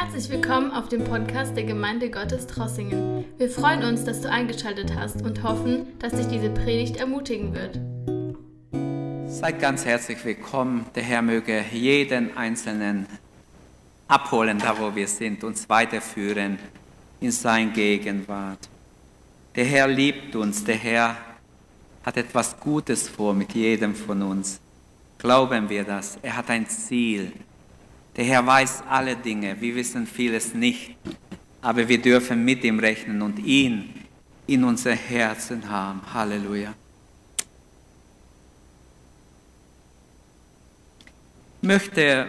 Herzlich willkommen auf dem Podcast der Gemeinde Gottes Trossingen. Wir freuen uns, dass du eingeschaltet hast und hoffen, dass dich diese Predigt ermutigen wird. Seid ganz herzlich willkommen. Der Herr möge jeden Einzelnen abholen, da wo wir sind, uns weiterführen in sein Gegenwart. Der Herr liebt uns, der Herr hat etwas Gutes vor mit jedem von uns. Glauben wir das? Er hat ein Ziel. Der Herr weiß alle Dinge, wir wissen vieles nicht, aber wir dürfen mit ihm rechnen und ihn in unser Herzen haben. Halleluja. Ich möchte,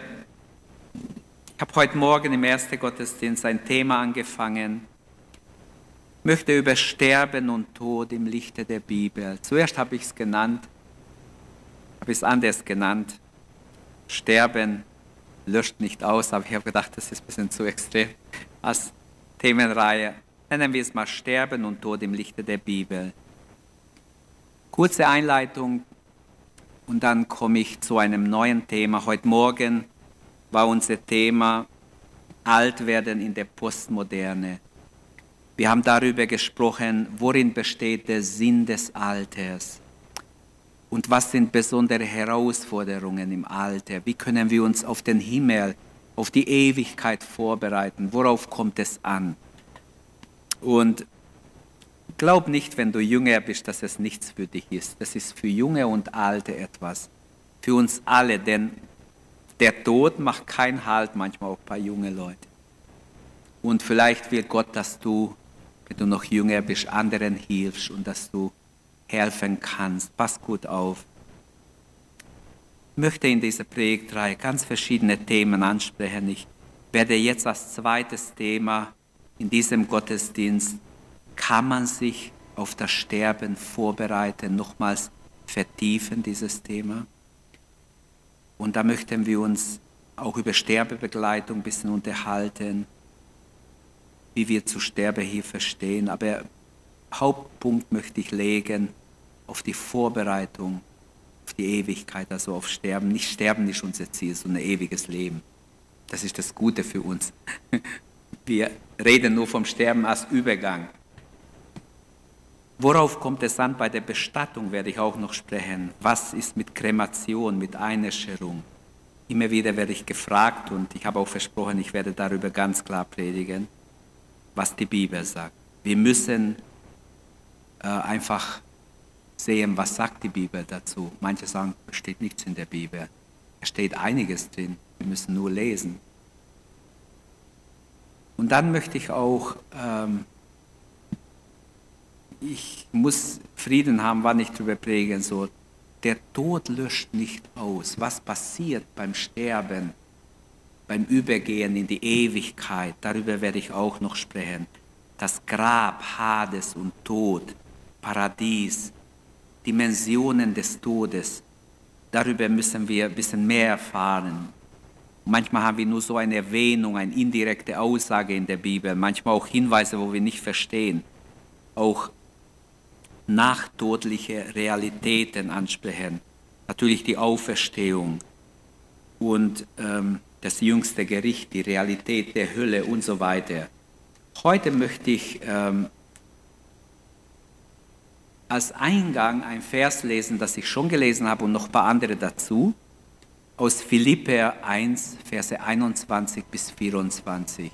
ich habe heute Morgen im ersten Gottesdienst ein Thema angefangen, ich möchte über Sterben und Tod im Lichte der Bibel. Zuerst habe ich es genannt, habe ich es anders genannt, Sterben löscht nicht aus, aber ich habe gedacht, das ist ein bisschen zu extrem als Themenreihe. Nennen wir es mal Sterben und Tod im Lichte der Bibel. Kurze Einleitung und dann komme ich zu einem neuen Thema. Heute Morgen war unser Thema Altwerden in der Postmoderne. Wir haben darüber gesprochen, worin besteht der Sinn des Alters. Und was sind besondere Herausforderungen im Alter? Wie können wir uns auf den Himmel, auf die Ewigkeit vorbereiten? Worauf kommt es an? Und glaub nicht, wenn du jünger bist, dass es nichts für dich ist. Das ist für Junge und Alte etwas. Für uns alle, denn der Tod macht keinen Halt, manchmal auch bei jungen Leuten. Und vielleicht will Gott, dass du, wenn du noch jünger bist, anderen hilfst und dass du helfen kannst. Pass gut auf. Ich möchte in dieser Predigtreihe ganz verschiedene Themen ansprechen. Ich werde jetzt als zweites Thema in diesem Gottesdienst, kann man sich auf das Sterben vorbereiten, nochmals vertiefen dieses Thema. Und da möchten wir uns auch über Sterbebegleitung ein bisschen unterhalten, wie wir zu Sterbehilfe stehen. Aber Hauptpunkt möchte ich legen auf die Vorbereitung, auf die Ewigkeit, also auf Sterben. Nicht Sterben ist unser Ziel, sondern ewiges Leben. Das ist das Gute für uns. Wir reden nur vom Sterben als Übergang. Worauf kommt es an bei der Bestattung, werde ich auch noch sprechen. Was ist mit Kremation, mit Einäscherung? Immer wieder werde ich gefragt und ich habe auch versprochen, ich werde darüber ganz klar predigen, was die Bibel sagt. Wir müssen äh, einfach sehen, was sagt die Bibel dazu. Manche sagen, es steht nichts in der Bibel. Es steht einiges drin. Wir müssen nur lesen. Und dann möchte ich auch, ähm, ich muss Frieden haben, wann ich darüber prägen soll. Der Tod löscht nicht aus. Was passiert beim Sterben, beim Übergehen in die Ewigkeit, darüber werde ich auch noch sprechen. Das Grab, Hades und Tod, Paradies, Dimensionen des Todes. Darüber müssen wir ein bisschen mehr erfahren. Manchmal haben wir nur so eine Erwähnung, eine indirekte Aussage in der Bibel, manchmal auch Hinweise, wo wir nicht verstehen. Auch nachtodliche Realitäten ansprechen. Natürlich die Auferstehung und ähm, das jüngste Gericht, die Realität der Hölle und so weiter. Heute möchte ich ähm, als Eingang ein Vers lesen, das ich schon gelesen habe und noch ein paar andere dazu, aus Philippe 1, Verse 21 bis 24.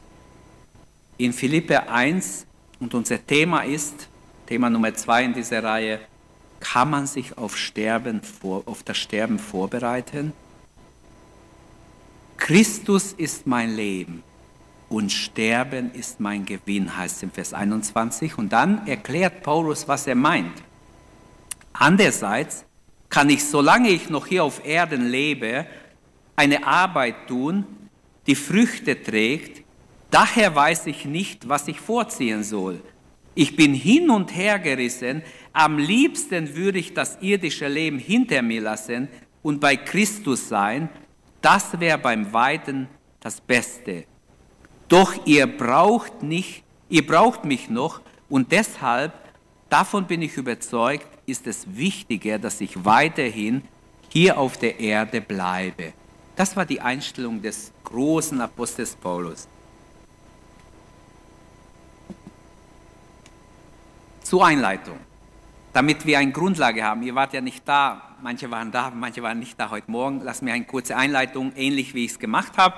In Philippe 1, und unser Thema ist, Thema Nummer zwei in dieser Reihe, kann man sich auf, Sterben auf das Sterben vorbereiten? Christus ist mein Leben und Sterben ist mein Gewinn, heißt es im Vers 21. Und dann erklärt Paulus, was er meint. Andererseits kann ich, solange ich noch hier auf Erden lebe, eine Arbeit tun, die Früchte trägt. Daher weiß ich nicht, was ich vorziehen soll. Ich bin hin und her gerissen. Am liebsten würde ich das irdische Leben hinter mir lassen und bei Christus sein. Das wäre beim Weiten das Beste. Doch ihr braucht nicht, ihr braucht mich noch und deshalb, davon bin ich überzeugt, ist es wichtiger, dass ich weiterhin hier auf der Erde bleibe. Das war die Einstellung des großen Apostels Paulus. Zur Einleitung, damit wir eine Grundlage haben. Ihr wart ja nicht da, manche waren da, manche waren nicht da heute Morgen. Lass mir eine kurze Einleitung, ähnlich wie ich es gemacht habe,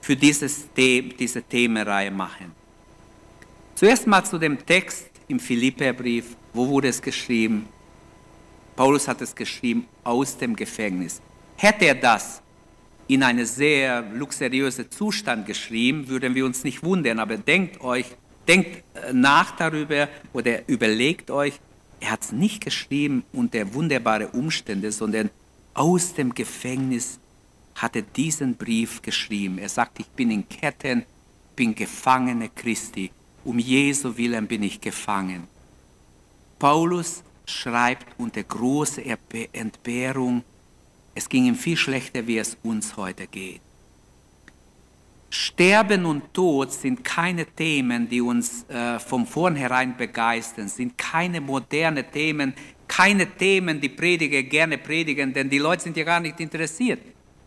für dieses The diese Themenreihe machen. Zuerst mal zu dem Text im Philipperbrief. Wo wurde es geschrieben? Paulus hat es geschrieben aus dem Gefängnis. Hätte er das in einem sehr luxuriösen Zustand geschrieben, würden wir uns nicht wundern. Aber denkt euch, denkt äh, nach darüber oder überlegt euch, er hat es nicht geschrieben unter wunderbare Umstände, sondern aus dem Gefängnis hat er diesen Brief geschrieben. Er sagt, ich bin in Ketten, bin Gefangene Christi. Um Jesu Willen bin ich gefangen. Paulus schreibt unter großer Entbehrung, es ging ihm viel schlechter, wie es uns heute geht. Sterben und Tod sind keine Themen, die uns äh, von vornherein begeistern, sind keine moderne Themen, keine Themen, die Prediger gerne predigen, denn die Leute sind ja gar nicht interessiert.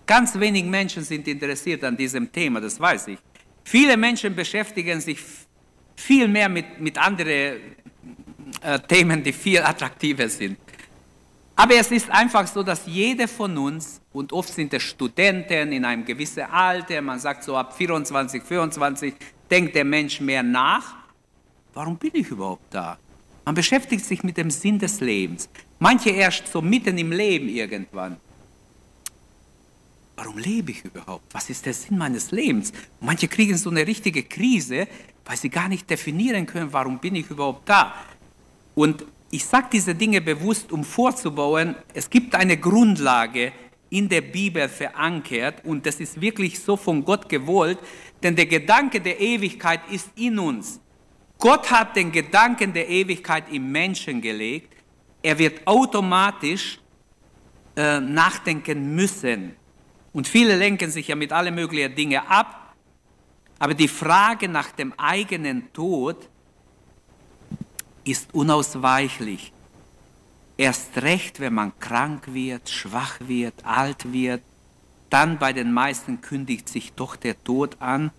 Ganz wenig Menschen sind interessiert an diesem Thema, das weiß ich. Viele Menschen beschäftigen sich viel mehr mit, mit anderen äh, Themen, die viel attraktiver sind. Aber es ist einfach so, dass jeder von uns, und oft sind es Studenten in einem gewissen Alter, man sagt so ab 24, 25, denkt der Mensch mehr nach, warum bin ich überhaupt da? Man beschäftigt sich mit dem Sinn des Lebens. Manche erst so mitten im Leben irgendwann. Warum lebe ich überhaupt? Was ist der Sinn meines Lebens? manche kriegen so eine richtige Krise, weil sie gar nicht definieren können, warum bin ich überhaupt da. Und ich sage diese Dinge bewusst, um vorzubauen, es gibt eine Grundlage in der Bibel verankert und das ist wirklich so von Gott gewollt, denn der Gedanke der Ewigkeit ist in uns. Gott hat den Gedanken der Ewigkeit im Menschen gelegt. Er wird automatisch äh, nachdenken müssen. Und viele lenken sich ja mit allen möglichen Dingen ab. Aber die Frage nach dem eigenen Tod ist unausweichlich. Erst recht, wenn man krank wird, schwach wird, alt wird, dann bei den meisten kündigt sich doch der Tod an.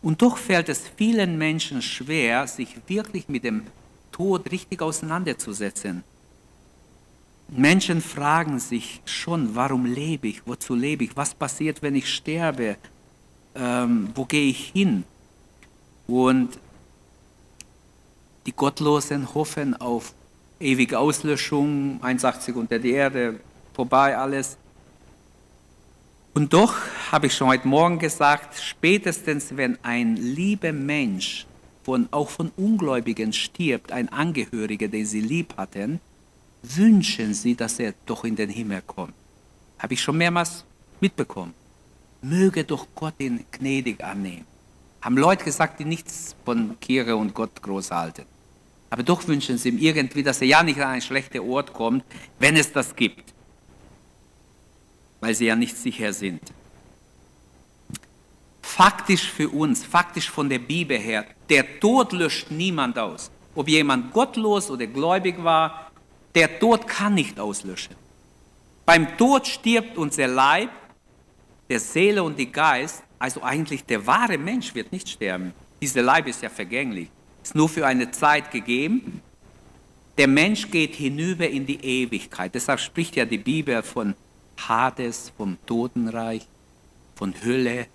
Und doch fällt es vielen Menschen schwer, sich wirklich mit dem Tod richtig auseinanderzusetzen. Menschen fragen sich schon, warum lebe ich, wozu lebe ich, was passiert, wenn ich sterbe, ähm, wo gehe ich hin? Und die Gottlosen hoffen auf ewige Auslöschung, 1,80 unter die Erde, vorbei alles. Und doch habe ich schon heute Morgen gesagt, spätestens wenn ein lieber Mensch von, auch von Ungläubigen stirbt, ein Angehöriger, den sie lieb hatten, wünschen sie, dass er doch in den Himmel kommt. Habe ich schon mehrmals mitbekommen. Möge doch Gott ihn gnädig annehmen. Haben Leute gesagt, die nichts von Kirche und Gott groß halten. Aber doch wünschen sie ihm irgendwie, dass er ja nicht an einen schlechten Ort kommt, wenn es das gibt. Weil sie ja nicht sicher sind. Faktisch für uns, faktisch von der Bibel her, der Tod löscht niemand aus. Ob jemand gottlos oder gläubig war, der Tod kann nicht auslöschen. Beim Tod stirbt unser Leib, der Seele und die Geist, also eigentlich der wahre Mensch wird nicht sterben. Dieser Leib ist ja vergänglich ist nur für eine Zeit gegeben. Der Mensch geht hinüber in die Ewigkeit. Deshalb spricht ja die Bibel von Hades, vom Totenreich, von Hölle,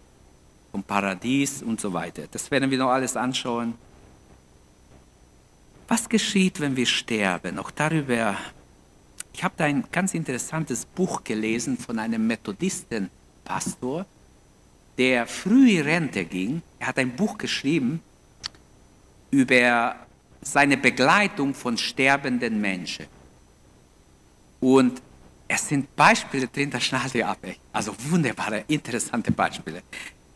vom Paradies und so weiter. Das werden wir noch alles anschauen. Was geschieht, wenn wir sterben? Auch darüber. Ich habe da ein ganz interessantes Buch gelesen von einem Methodistenpastor, der früh in Rente ging. Er hat ein Buch geschrieben über seine Begleitung von sterbenden Menschen. Und es sind Beispiele drin, da schnallt ihr ab. Also wunderbare, interessante Beispiele.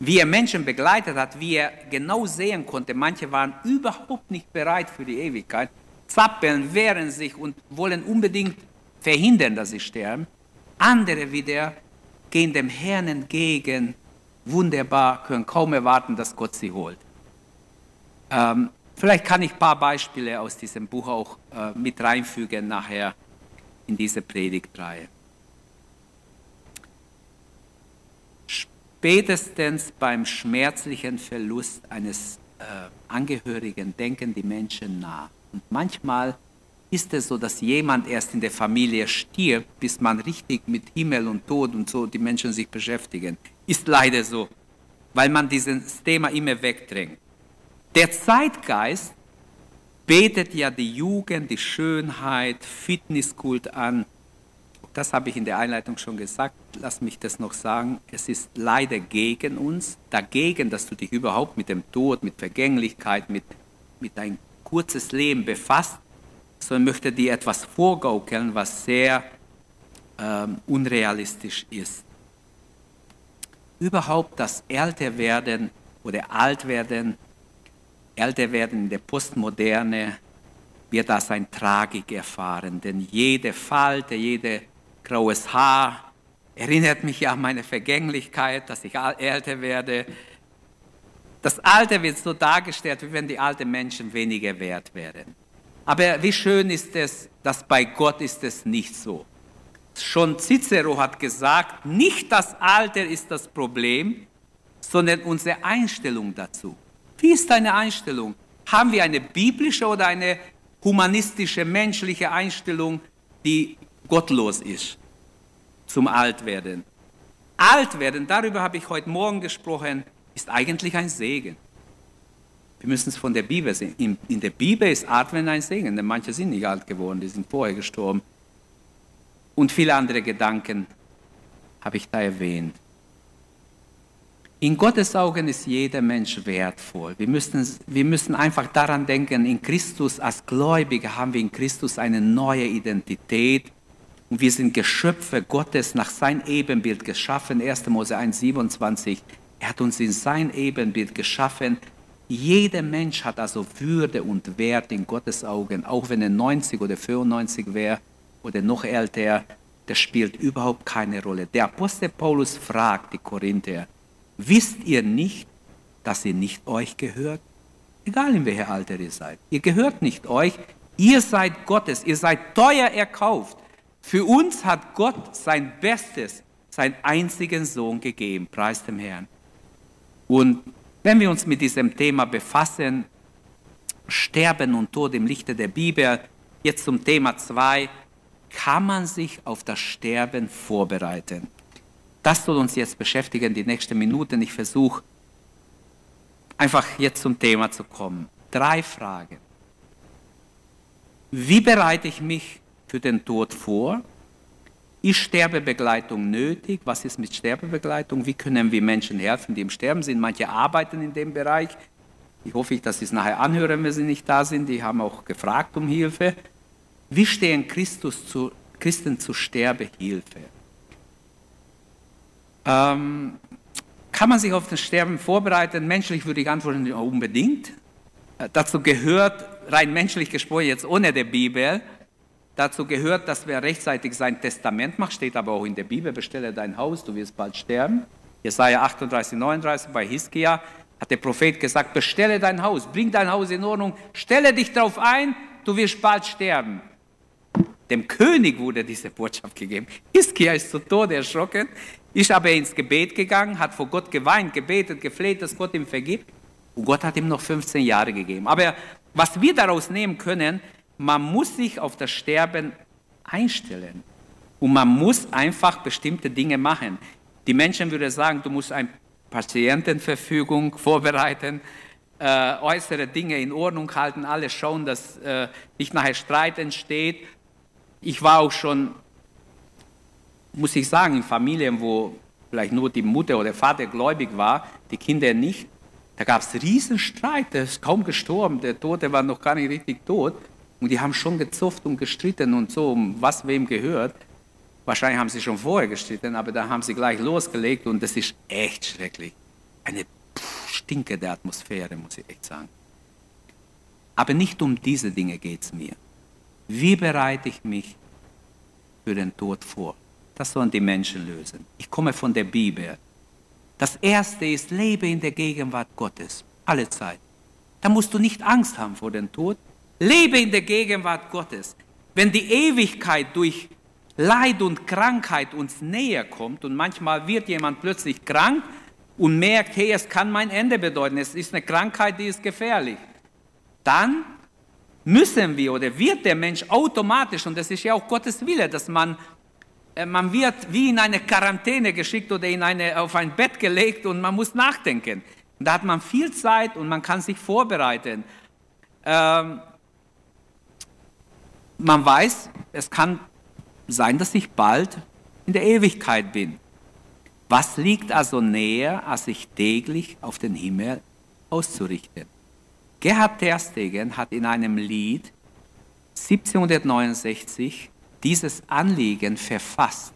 Wie er Menschen begleitet hat, wie er genau sehen konnte, manche waren überhaupt nicht bereit für die Ewigkeit, zappeln, wehren sich und wollen unbedingt verhindern, dass sie sterben. Andere wieder gehen dem Herrn entgegen, wunderbar, können kaum erwarten, dass Gott sie holt. Ähm, Vielleicht kann ich ein paar Beispiele aus diesem Buch auch äh, mit reinfügen nachher in diese Predigtreihe. Spätestens beim schmerzlichen Verlust eines äh, Angehörigen denken die Menschen nach. Und manchmal ist es so, dass jemand erst in der Familie stirbt, bis man richtig mit Himmel und Tod und so die Menschen sich beschäftigen. Ist leider so, weil man dieses Thema immer wegdrängt. Der Zeitgeist betet ja die Jugend, die Schönheit, Fitnesskult an. Das habe ich in der Einleitung schon gesagt. Lass mich das noch sagen. Es ist leider gegen uns, dagegen, dass du dich überhaupt mit dem Tod, mit Vergänglichkeit, mit, mit dein kurzes Leben befasst sondern möchte dir etwas vorgaukeln, was sehr ähm, unrealistisch ist. Überhaupt das Älterwerden oder Altwerden, Älterwerden in der Postmoderne wird als ein Tragik erfahren, denn jede Falte, jede graues Haar erinnert mich an meine Vergänglichkeit, dass ich älter werde. Das Alter wird so dargestellt, wie wenn die alten Menschen weniger wert wären. Aber wie schön ist es, dass bei Gott ist es nicht so. Schon Cicero hat gesagt, nicht das Alter ist das Problem, sondern unsere Einstellung dazu. Wie ist deine Einstellung? Haben wir eine biblische oder eine humanistische, menschliche Einstellung, die gottlos ist zum Altwerden? Altwerden, darüber habe ich heute Morgen gesprochen, ist eigentlich ein Segen. Wir müssen es von der Bibel sehen. In, in der Bibel ist Atmen ein Segen, denn manche sind nicht alt geworden, die sind vorher gestorben. Und viele andere Gedanken habe ich da erwähnt. In Gottes Augen ist jeder Mensch wertvoll. Wir müssen, wir müssen einfach daran denken, in Christus als Gläubige haben wir in Christus eine neue Identität und wir sind Geschöpfe Gottes nach sein Ebenbild geschaffen. 1. Mose 1, 27. Er hat uns in sein Ebenbild geschaffen jeder Mensch hat also Würde und Wert in Gottes Augen, auch wenn er 90 oder 95 wäre oder noch älter, das spielt überhaupt keine Rolle. Der Apostel Paulus fragt die Korinther, wisst ihr nicht, dass ihr nicht euch gehört? Egal in welcher Alter ihr seid. Ihr gehört nicht euch, ihr seid Gottes, ihr seid teuer erkauft. Für uns hat Gott sein Bestes, seinen einzigen Sohn gegeben, preis dem Herrn. Und wenn wir uns mit diesem Thema befassen, Sterben und Tod im Lichte der Bibel, jetzt zum Thema 2, kann man sich auf das Sterben vorbereiten? Das soll uns jetzt beschäftigen, die nächsten Minuten. Ich versuche einfach jetzt zum Thema zu kommen. Drei Fragen. Wie bereite ich mich für den Tod vor? Ist Sterbebegleitung nötig? Was ist mit Sterbebegleitung? Wie können wir Menschen helfen, die im Sterben sind? Manche arbeiten in dem Bereich. Ich hoffe, dass Sie es nachher anhören, wenn Sie nicht da sind. Die haben auch gefragt um Hilfe. Wie stehen Christus zu, Christen zu Sterbehilfe? Ähm, kann man sich auf das Sterben vorbereiten? Menschlich würde ich antworten, unbedingt. Äh, dazu gehört, rein menschlich gesprochen, jetzt ohne der Bibel, Dazu gehört, dass wer rechtzeitig sein Testament macht, steht aber auch in der Bibel, bestelle dein Haus, du wirst bald sterben. Jesaja 38, 39 bei Hiskia hat der Prophet gesagt, bestelle dein Haus, bring dein Haus in Ordnung, stelle dich darauf ein, du wirst bald sterben. Dem König wurde diese Botschaft gegeben. Hiskia ist zu Tode erschrocken, ist aber ins Gebet gegangen, hat vor Gott geweint, gebetet, gefleht, dass Gott ihm vergibt. Und Gott hat ihm noch 15 Jahre gegeben. Aber was wir daraus nehmen können, man muss sich auf das Sterben einstellen. Und man muss einfach bestimmte Dinge machen. Die Menschen würden sagen, du musst eine Patientenverfügung vorbereiten, äh, äußere Dinge in Ordnung halten, alles schauen, dass äh, nicht nachher Streit entsteht. Ich war auch schon, muss ich sagen, in Familien, wo vielleicht nur die Mutter oder Vater gläubig war, die Kinder nicht. Da gab es riesen Streit, der ist kaum gestorben, der Tote war noch gar nicht richtig tot. Und die haben schon gezufft und gestritten und so, um was wem gehört. Wahrscheinlich haben sie schon vorher gestritten, aber da haben sie gleich losgelegt und das ist echt schrecklich. Eine stinkende Atmosphäre, muss ich echt sagen. Aber nicht um diese Dinge geht es mir. Wie bereite ich mich für den Tod vor? Das sollen die Menschen lösen. Ich komme von der Bibel. Das Erste ist, lebe in der Gegenwart Gottes, alle Zeit. Da musst du nicht Angst haben vor dem Tod, Lebe in der Gegenwart Gottes. Wenn die Ewigkeit durch Leid und Krankheit uns näher kommt und manchmal wird jemand plötzlich krank und merkt, hey, es kann mein Ende bedeuten, es ist eine Krankheit, die ist gefährlich, dann müssen wir oder wird der Mensch automatisch, und das ist ja auch Gottes Wille, dass man, äh, man wird wie in eine Quarantäne geschickt oder in eine, auf ein Bett gelegt und man muss nachdenken. Da hat man viel Zeit und man kann sich vorbereiten. Ähm, man weiß, es kann sein, dass ich bald in der Ewigkeit bin. Was liegt also näher, als sich täglich auf den Himmel auszurichten? Gerhard Terstegen hat in einem Lied 1769 dieses Anliegen verfasst.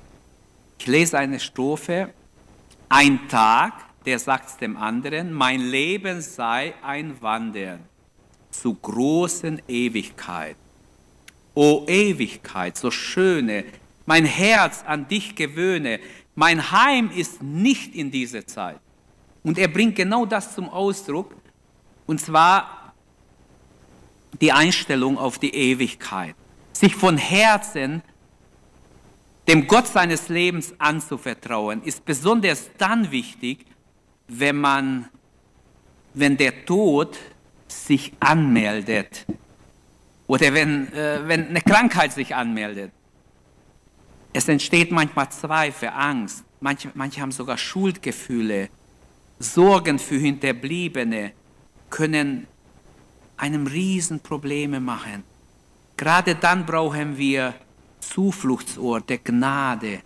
Ich lese eine Strophe. Ein Tag, der sagt dem anderen, mein Leben sei ein Wandern zu großen Ewigkeit. O Ewigkeit, so schöne, mein Herz an dich gewöhne, mein Heim ist nicht in dieser Zeit. Und er bringt genau das zum Ausdruck, und zwar die Einstellung auf die Ewigkeit. Sich von Herzen dem Gott seines Lebens anzuvertrauen, ist besonders dann wichtig, wenn man, wenn der Tod sich anmeldet oder wenn, äh, wenn eine Krankheit sich anmeldet. Es entsteht manchmal Zweifel, Angst, manche, manche haben sogar Schuldgefühle, Sorgen für Hinterbliebene können einem Riesenprobleme machen. Gerade dann brauchen wir Zufluchtsorte, Gnade.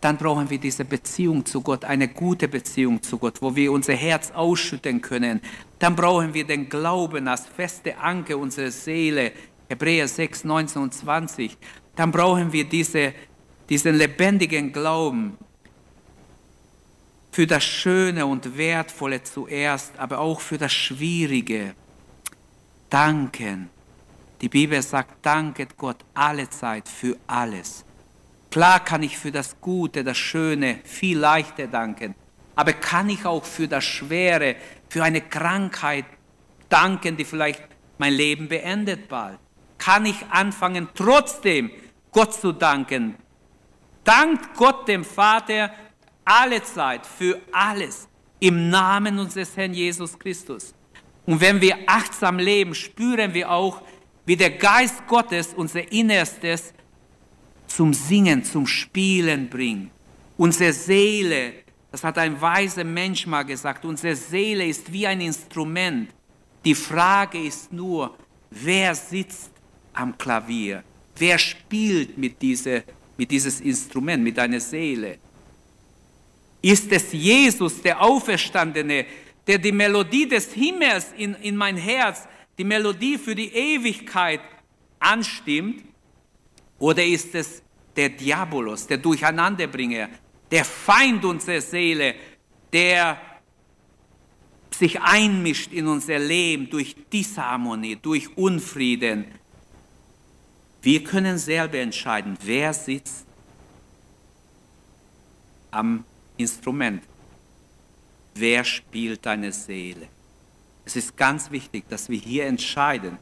Dann brauchen wir diese Beziehung zu Gott, eine gute Beziehung zu Gott, wo wir unser Herz ausschütten können. Dann brauchen wir den Glauben als feste Anke unserer Seele, Hebräer 6, 19 und 20. Dann brauchen wir diese, diesen lebendigen Glauben für das Schöne und Wertvolle zuerst, aber auch für das Schwierige. Danken. Die Bibel sagt, danket Gott alle Zeit für alles. Klar kann ich für das Gute, das Schöne viel leichter danken, aber kann ich auch für das Schwere, für eine Krankheit danken, die vielleicht mein Leben beendet bald? Kann ich anfangen, trotzdem Gott zu danken? Dankt Gott dem Vater alle Zeit für alles im Namen unseres Herrn Jesus Christus. Und wenn wir achtsam leben, spüren wir auch, wie der Geist Gottes unser Innerstes zum Singen, zum Spielen bringt. Unsere Seele, das hat ein weiser Mensch mal gesagt, unsere Seele ist wie ein Instrument. Die Frage ist nur, wer sitzt am Klavier? Wer spielt mit, diese, mit dieses Instrument, mit deiner Seele? Ist es Jesus, der Auferstandene, der die Melodie des Himmels in, in mein Herz, die Melodie für die Ewigkeit anstimmt? Oder ist es der Diabolos, der Durcheinanderbringer, der Feind unserer Seele, der sich einmischt in unser Leben durch Disharmonie, durch Unfrieden. Wir können selber entscheiden, wer sitzt am Instrument, wer spielt deine Seele. Es ist ganz wichtig, dass wir hier entscheiden,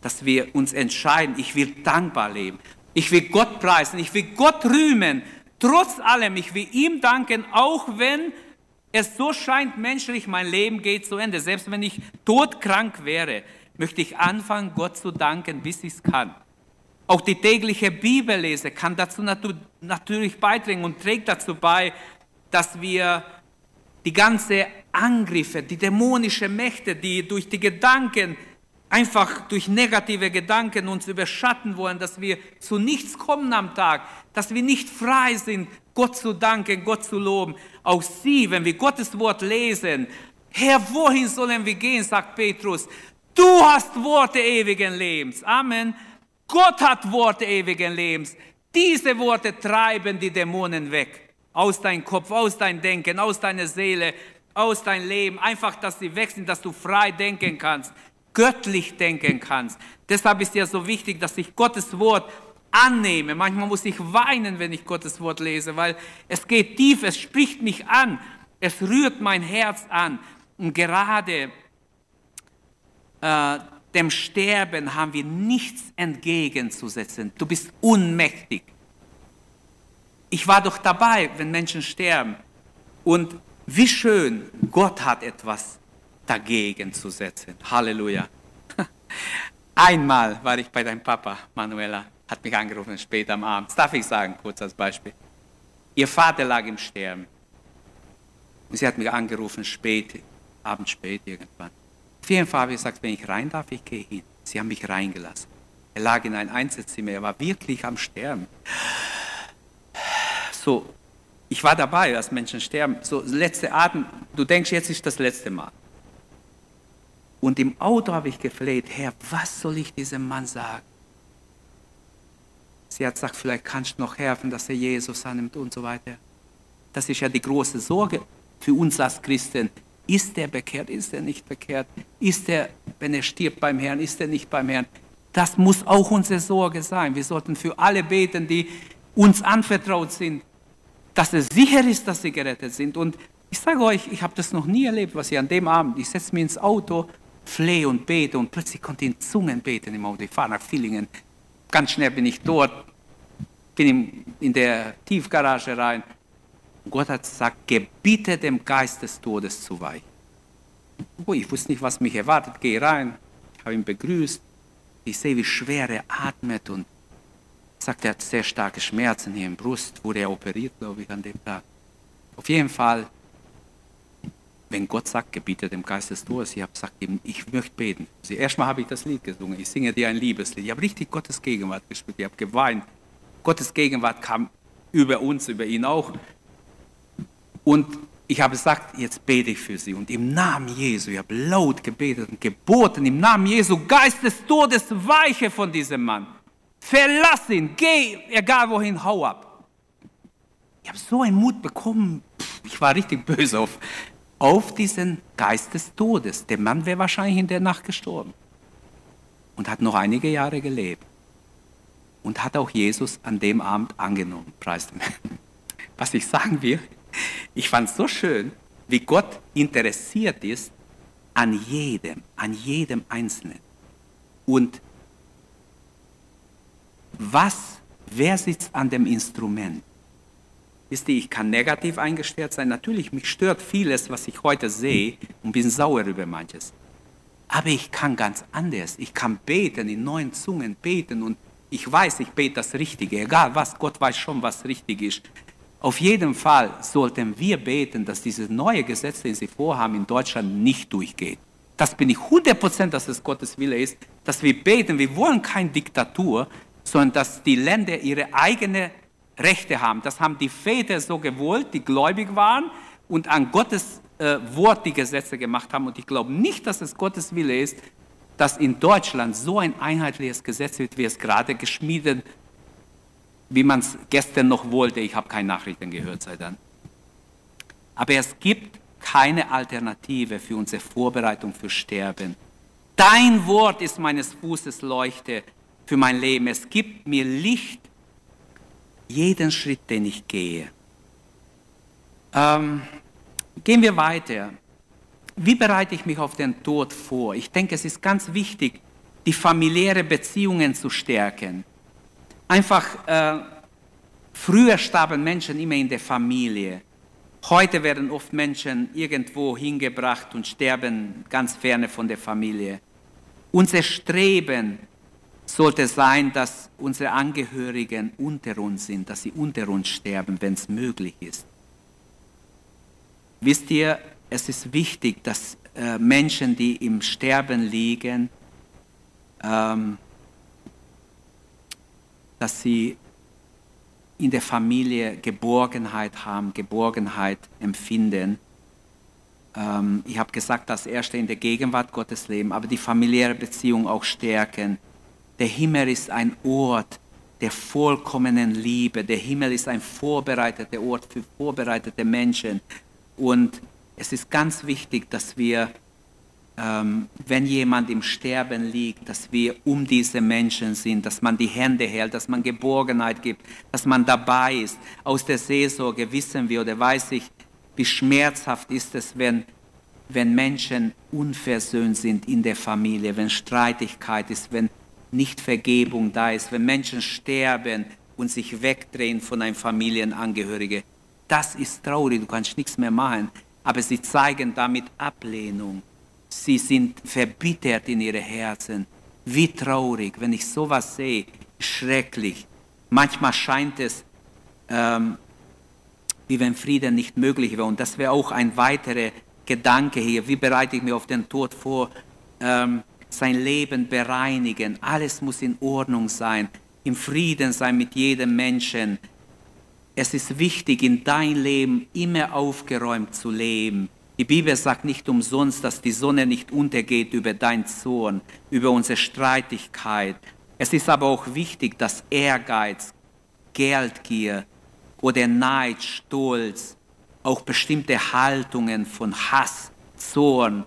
dass wir uns entscheiden, ich will dankbar leben. Ich will Gott preisen, ich will Gott rühmen. Trotz allem, ich will ihm danken, auch wenn es so scheint menschlich, mein Leben geht zu Ende. Selbst wenn ich todkrank wäre, möchte ich anfangen, Gott zu danken, bis ich es kann. Auch die tägliche Bibellese kann dazu natürlich beitragen und trägt dazu bei, dass wir die ganze Angriffe, die dämonische Mächte, die durch die Gedanken einfach durch negative Gedanken uns überschatten wollen, dass wir zu nichts kommen am Tag, dass wir nicht frei sind, Gott zu danken, Gott zu loben. Auch sie, wenn wir Gottes Wort lesen, Herr, wohin sollen wir gehen, sagt Petrus. Du hast Worte ewigen Lebens. Amen. Gott hat Worte ewigen Lebens. Diese Worte treiben die Dämonen weg. Aus deinem Kopf, aus deinem Denken, aus deiner Seele, aus deinem Leben. Einfach, dass sie weg sind, dass du frei denken kannst göttlich denken kannst. Deshalb ist ja so wichtig, dass ich Gottes Wort annehme. Manchmal muss ich weinen, wenn ich Gottes Wort lese, weil es geht tief, es spricht mich an, es rührt mein Herz an. Und gerade äh, dem Sterben haben wir nichts entgegenzusetzen. Du bist unmächtig. Ich war doch dabei, wenn Menschen sterben. Und wie schön, Gott hat etwas dagegen zu setzen. Halleluja. Einmal war ich bei deinem Papa, Manuela, hat mich angerufen, spät am Abend. Darf ich sagen, kurz als Beispiel. Ihr Vater lag im Sterben. Sie hat mich angerufen, spät, abends spät irgendwann. Auf jeden Fall habe ich gesagt, wenn ich rein darf, ich gehe hin. Sie haben mich reingelassen. Er lag in ein Einzelzimmer, er war wirklich am Sterben. So, ich war dabei, als Menschen sterben. So, letzte Atem, du denkst, jetzt ist das letzte Mal. Und im Auto habe ich gefleht, Herr, was soll ich diesem Mann sagen? Sie hat gesagt, vielleicht kannst du noch helfen, dass er Jesus annimmt und so weiter. Das ist ja die große Sorge für uns als Christen. Ist er bekehrt, ist er nicht bekehrt? Ist er, wenn er stirbt beim Herrn, ist er nicht beim Herrn? Das muss auch unsere Sorge sein. Wir sollten für alle beten, die uns anvertraut sind, dass es sicher ist, dass sie gerettet sind. Und ich sage euch, ich habe das noch nie erlebt, was ich an dem Abend, ich setze mich ins Auto flehe und bete und plötzlich konnte ich in Zungen beten im Auto. Ich fahre nach Villingen. Ganz schnell bin ich dort, bin in der Tiefgarage rein. Gott hat gesagt, gebiete dem Geist des Todes zu weichen. Oh, ich wusste nicht, was mich erwartet. Gehe rein, habe ihn begrüßt. Ich sehe, wie schwer er atmet und sagt, er hat sehr starke Schmerzen hier im Brust. Wurde er operiert, glaube ich, an dem Tag. Auf jeden Fall wenn Gott sagt, gebiete dem Geist des Todes, ich habe gesagt, ich möchte beten. Sie, erstmal habe ich das Lied gesungen, ich singe dir ein Liebeslied. Ich habe richtig Gottes Gegenwart gespielt, ich habe geweint. Gottes Gegenwart kam über uns, über ihn auch. Und ich habe gesagt, jetzt bete ich für sie. Und im Namen Jesu, ich habe laut gebetet und geboten, im Namen Jesu, Geist des Todes, weiche von diesem Mann. Verlass ihn, geh, egal wohin, hau ab. Ich habe so einen Mut bekommen, ich war richtig böse auf, auf diesen Geist des Todes. Der Mann wäre wahrscheinlich in der Nacht gestorben und hat noch einige Jahre gelebt und hat auch Jesus an dem Abend angenommen. Preis Was ich sagen will, ich fand es so schön, wie Gott interessiert ist an jedem, an jedem Einzelnen. Und was, wer sitzt an dem Instrument? Wisst ihr, ich kann negativ eingestellt sein. Natürlich, mich stört vieles, was ich heute sehe und bin sauer über manches. Aber ich kann ganz anders. Ich kann beten, in neuen Zungen beten und ich weiß, ich bete das Richtige. Egal was, Gott weiß schon, was richtig ist. Auf jeden Fall sollten wir beten, dass dieses neue Gesetz, den Sie vorhaben, in Deutschland nicht durchgeht. Das bin ich 100%, dass es Gottes Wille ist, dass wir beten. Wir wollen keine Diktatur, sondern dass die Länder ihre eigene Rechte haben. Das haben die Väter so gewollt, die gläubig waren und an Gottes äh, Wort die Gesetze gemacht haben. Und ich glaube nicht, dass es Gottes Wille ist, dass in Deutschland so ein einheitliches Gesetz wird, wie es gerade geschmiedet, wie man es gestern noch wollte. Ich habe keine Nachrichten gehört seit dann. Aber es gibt keine Alternative für unsere Vorbereitung für Sterben. Dein Wort ist meines Fußes Leuchte für mein Leben. Es gibt mir Licht jeden Schritt, den ich gehe. Ähm, gehen wir weiter. Wie bereite ich mich auf den Tod vor? Ich denke, es ist ganz wichtig, die familiäre Beziehungen zu stärken. Einfach, äh, früher starben Menschen immer in der Familie. Heute werden oft Menschen irgendwo hingebracht und sterben ganz ferne von der Familie. Unser Streben sollte sein, dass unsere Angehörigen unter uns sind, dass sie unter uns sterben, wenn es möglich ist. Wisst ihr, es ist wichtig, dass äh, Menschen, die im Sterben liegen, ähm, dass sie in der Familie Geborgenheit haben, Geborgenheit empfinden. Ähm, ich habe gesagt, das erste in der Gegenwart Gottes leben, aber die familiäre Beziehung auch stärken der Himmel ist ein Ort der vollkommenen Liebe. Der Himmel ist ein vorbereiteter Ort für vorbereitete Menschen. Und es ist ganz wichtig, dass wir, ähm, wenn jemand im Sterben liegt, dass wir um diese Menschen sind, dass man die Hände hält, dass man Geborgenheit gibt, dass man dabei ist. Aus der Seelsorge wissen wir oder weiß ich, wie schmerzhaft ist es, wenn, wenn Menschen unversöhnt sind in der Familie, wenn Streitigkeit ist, wenn nicht Vergebung da ist, wenn Menschen sterben und sich wegdrehen von einem Familienangehörigen. Das ist traurig, du kannst nichts mehr machen. Aber sie zeigen damit Ablehnung. Sie sind verbittert in ihre Herzen. Wie traurig, wenn ich sowas sehe, schrecklich. Manchmal scheint es, ähm, wie wenn Frieden nicht möglich wäre. Und das wäre auch ein weiterer Gedanke hier. Wie bereite ich mir auf den Tod vor? Ähm, sein Leben bereinigen. Alles muss in Ordnung sein. Im Frieden sein mit jedem Menschen. Es ist wichtig, in dein Leben immer aufgeräumt zu leben. Die Bibel sagt nicht umsonst, dass die Sonne nicht untergeht über dein Zorn, über unsere Streitigkeit. Es ist aber auch wichtig, dass Ehrgeiz, Geldgier oder Neid, Stolz, auch bestimmte Haltungen von Hass, Zorn,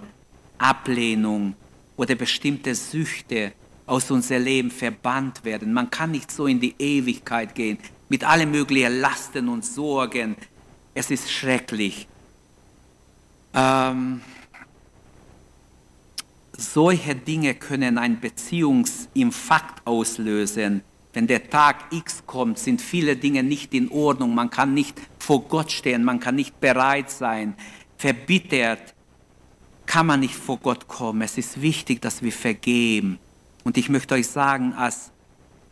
Ablehnung oder bestimmte Süchte aus unserem Leben verbannt werden. Man kann nicht so in die Ewigkeit gehen mit allen möglichen Lasten und Sorgen. Es ist schrecklich. Ähm, solche Dinge können ein Beziehungsinfarkt auslösen. Wenn der Tag X kommt, sind viele Dinge nicht in Ordnung. Man kann nicht vor Gott stehen, man kann nicht bereit sein. Verbittert kann man nicht vor Gott kommen. Es ist wichtig, dass wir vergeben. Und ich möchte euch sagen, als,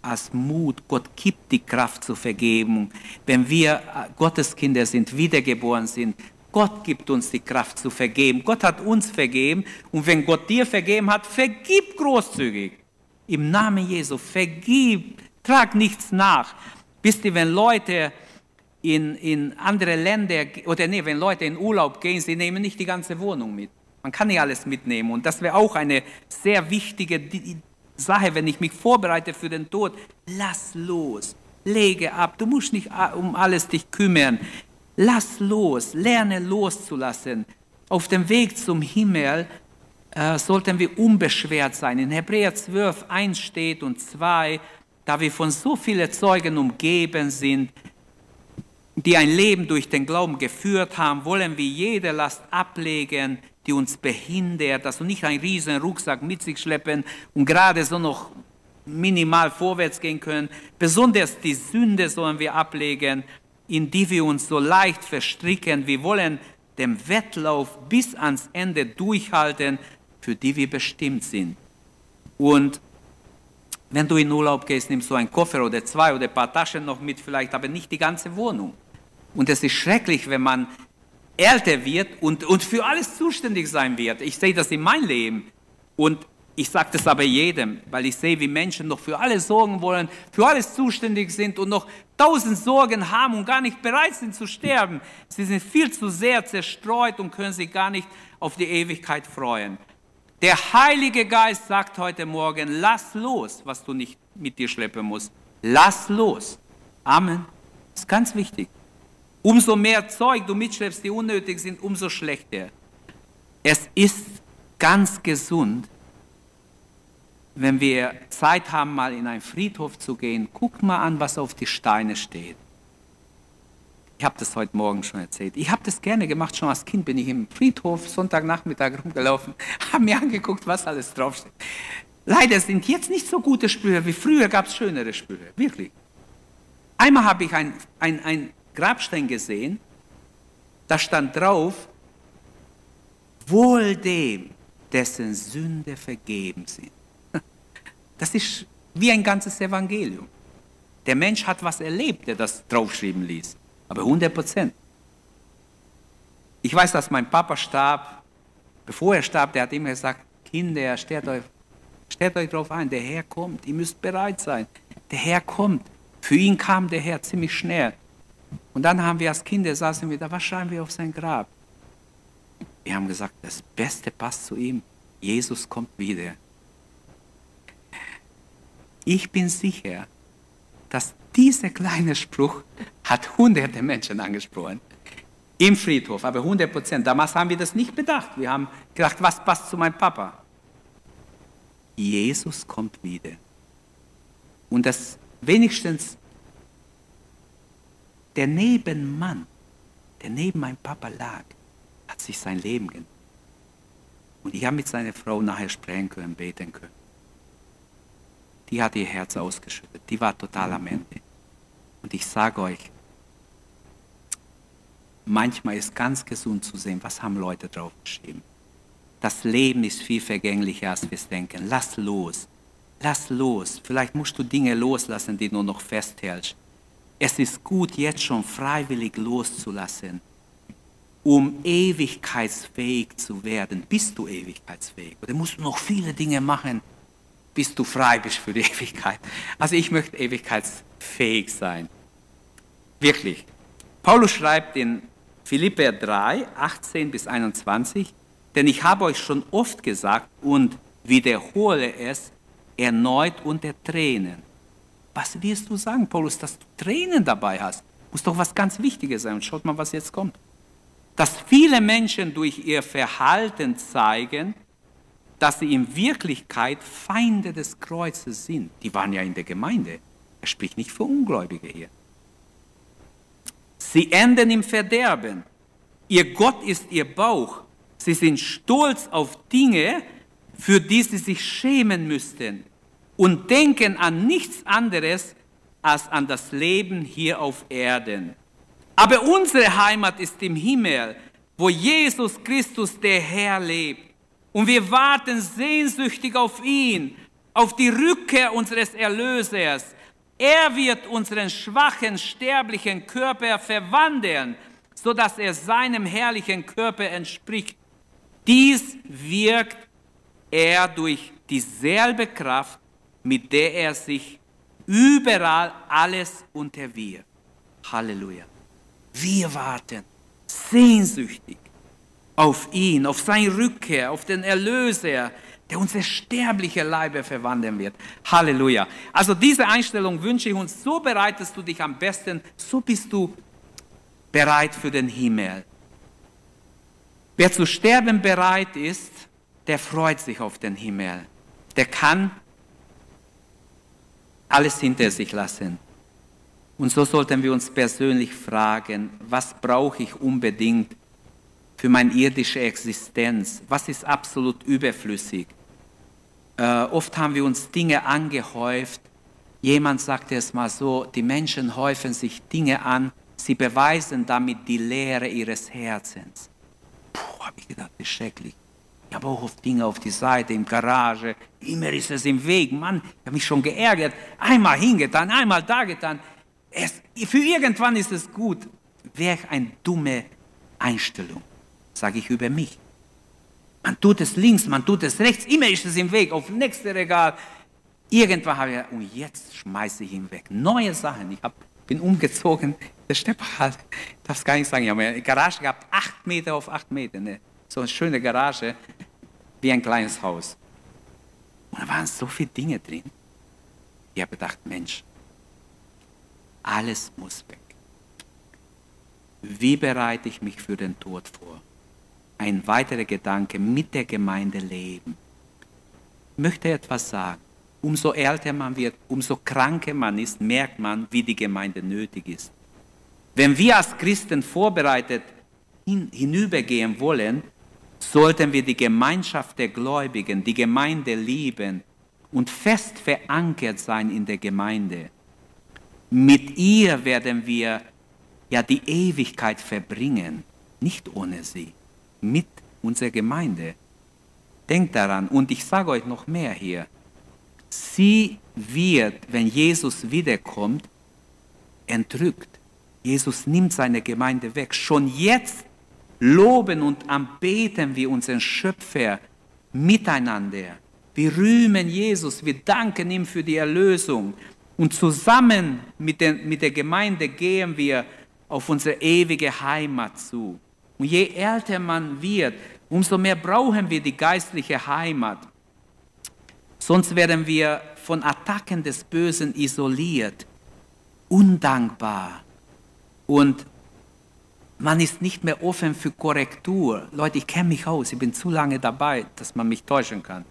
als Mut, Gott gibt die Kraft zur Vergebung. Wenn wir äh, Gotteskinder sind, wiedergeboren sind, Gott gibt uns die Kraft zu vergeben. Gott hat uns vergeben. Und wenn Gott dir vergeben hat, vergib großzügig. Im Namen Jesu, vergib, trag nichts nach. Wisst ihr, wenn Leute in, in andere Länder, oder nee, wenn Leute in Urlaub gehen, sie nehmen nicht die ganze Wohnung mit. Man kann nicht alles mitnehmen. Und das wäre auch eine sehr wichtige Sache, wenn ich mich vorbereite für den Tod. Lass los, lege ab. Du musst nicht um alles dich kümmern. Lass los, lerne loszulassen. Auf dem Weg zum Himmel äh, sollten wir unbeschwert sein. In Hebräer 12, 1 steht und 2, da wir von so vielen Zeugen umgeben sind, die ein Leben durch den Glauben geführt haben, wollen wir jede Last ablegen, die uns behindert, dass wir nicht einen riesen Rucksack mit sich schleppen und gerade so noch minimal vorwärts gehen können. Besonders die Sünde sollen wir ablegen, in die wir uns so leicht verstricken. Wir wollen den Wettlauf bis ans Ende durchhalten, für die wir bestimmt sind. Und wenn du in Urlaub gehst, nimmst du einen Koffer oder zwei oder ein paar Taschen noch mit, vielleicht aber nicht die ganze Wohnung. Und es ist schrecklich, wenn man älter wird und, und für alles zuständig sein wird. Ich sehe das in meinem Leben. Und ich sage das aber jedem, weil ich sehe, wie Menschen noch für alles sorgen wollen, für alles zuständig sind und noch tausend Sorgen haben und gar nicht bereit sind zu sterben. Sie sind viel zu sehr zerstreut und können sich gar nicht auf die Ewigkeit freuen. Der Heilige Geist sagt heute Morgen, lass los, was du nicht mit dir schleppen musst. Lass los. Amen. Das ist ganz wichtig. Umso mehr Zeug du mitschleppst, die unnötig sind, umso schlechter. Es ist ganz gesund, wenn wir Zeit haben, mal in einen Friedhof zu gehen, guck mal an, was auf die Steine steht. Ich habe das heute Morgen schon erzählt. Ich habe das gerne gemacht, schon als Kind bin ich im Friedhof Sonntagnachmittag rumgelaufen, habe mir angeguckt, was alles draufsteht. Leider sind jetzt nicht so gute Sprüche wie früher gab es schönere Sprüche, wirklich. Einmal habe ich ein, ein, ein Grabstein gesehen, da stand drauf, wohl dem, dessen Sünde vergeben sind. Das ist wie ein ganzes Evangelium. Der Mensch hat was erlebt, der das draufschreiben ließ. Aber 100 Prozent. Ich weiß, dass mein Papa starb. Bevor er starb, der hat immer gesagt, Kinder, stellt euch, stellt euch darauf ein, der Herr kommt. Ihr müsst bereit sein. Der Herr kommt. Für ihn kam der Herr ziemlich schnell. Und dann haben wir als Kinder, saßen wir da, was schreiben wir auf sein Grab? Wir haben gesagt, das Beste passt zu ihm. Jesus kommt wieder. Ich bin sicher, dass dieser kleine Spruch hat hunderte Menschen angesprochen. Im Friedhof, aber 100 Prozent. Damals haben wir das nicht bedacht. Wir haben gedacht, was passt zu meinem Papa? Jesus kommt wieder. Und das wenigstens der Nebenmann, der neben meinem Papa lag, hat sich sein Leben genommen. Und ich habe mit seiner Frau nachher sprechen können, beten können die hat ihr Herz ausgeschüttet. Die war total am Ende. Und ich sage euch, manchmal ist ganz gesund zu sehen, was haben Leute draufgeschrieben. Das Leben ist viel vergänglicher, als wir es denken. Lass los. lass los. Vielleicht musst du Dinge loslassen, die du noch festhältst. Es ist gut, jetzt schon freiwillig loszulassen, um ewigkeitsfähig zu werden. Bist du ewigkeitsfähig? Oder musst du noch viele Dinge machen, bis du frei bist für die Ewigkeit? Also ich möchte ewigkeitsfähig sein. Wirklich. Paulus schreibt in Philipper 3, 18 bis 21, denn ich habe euch schon oft gesagt und wiederhole es erneut unter Tränen. Was wirst du sagen, Paulus, dass du Tränen dabei hast? Muss doch was ganz Wichtiges sein. Und schaut mal, was jetzt kommt. Dass viele Menschen durch ihr Verhalten zeigen, dass sie in Wirklichkeit Feinde des Kreuzes sind. Die waren ja in der Gemeinde. Er spricht nicht für Ungläubige hier. Sie enden im Verderben. Ihr Gott ist ihr Bauch. Sie sind stolz auf Dinge, für die sie sich schämen müssten und denken an nichts anderes als an das Leben hier auf Erden. Aber unsere Heimat ist im Himmel, wo Jesus Christus der Herr lebt. Und wir warten sehnsüchtig auf ihn, auf die Rückkehr unseres Erlösers. Er wird unseren schwachen, sterblichen Körper verwandeln, sodass er seinem herrlichen Körper entspricht. Dies wirkt er durch dieselbe Kraft, mit der er sich überall alles unterwirft. Halleluja. Wir warten sehnsüchtig auf ihn, auf seine Rückkehr, auf den Erlöser, der unser sterbliche Leibe verwandeln wird. Halleluja. Also diese Einstellung wünsche ich uns, so bereitest du dich am besten, so bist du bereit für den Himmel. Wer zu sterben bereit ist, der freut sich auf den Himmel. Der kann alles hinter sich lassen. Und so sollten wir uns persönlich fragen, was brauche ich unbedingt für meine irdische Existenz? Was ist absolut überflüssig? Äh, oft haben wir uns Dinge angehäuft. Jemand sagte es mal so, die Menschen häufen sich Dinge an, sie beweisen damit die Leere ihres Herzens. Puh, habe ich gedacht, ist schrecklich. Ich habe auch oft Dinge auf die Seite, im Garage. Immer ist es im Weg. Mann, ich habe mich schon geärgert. Einmal hingetan, einmal da getan. Es, für irgendwann ist es gut. Wäre eine dumme Einstellung, sage ich über mich. Man tut es links, man tut es rechts. Immer ist es im Weg, auf dem nächsten Regal. Irgendwann habe ich und jetzt schmeiße ich ihn weg. Neue Sachen. Ich hab, bin umgezogen. Der Stepper hat, darf es gar nicht sagen, ich habe eine Garage gehabt, acht Meter auf acht Meter. Ne? So eine schöne Garage, wie ein kleines Haus. Und da waren so viele Dinge drin. Ich habe gedacht, Mensch, alles muss weg. Wie bereite ich mich für den Tod vor? Ein weiterer Gedanke, mit der Gemeinde leben. Ich möchte etwas sagen. Umso älter man wird, umso kranker man ist, merkt man, wie die Gemeinde nötig ist. Wenn wir als Christen vorbereitet hin, hinübergehen wollen, sollten wir die Gemeinschaft der Gläubigen, die Gemeinde lieben und fest verankert sein in der Gemeinde. Mit ihr werden wir ja die Ewigkeit verbringen, nicht ohne sie, mit unserer Gemeinde. Denkt daran, und ich sage euch noch mehr hier, sie wird, wenn Jesus wiederkommt, entrückt. Jesus nimmt seine Gemeinde weg. Schon jetzt loben und anbeten wir unseren Schöpfer miteinander. Wir rühmen Jesus, wir danken ihm für die Erlösung. Und zusammen mit, den, mit der Gemeinde gehen wir auf unsere ewige Heimat zu. Und je älter man wird, umso mehr brauchen wir die geistliche Heimat. Sonst werden wir von Attacken des Bösen isoliert, undankbar und man ist nicht mehr offen für Korrektur. Leute, ich kenne mich aus, ich bin zu lange dabei, dass man mich täuschen kann.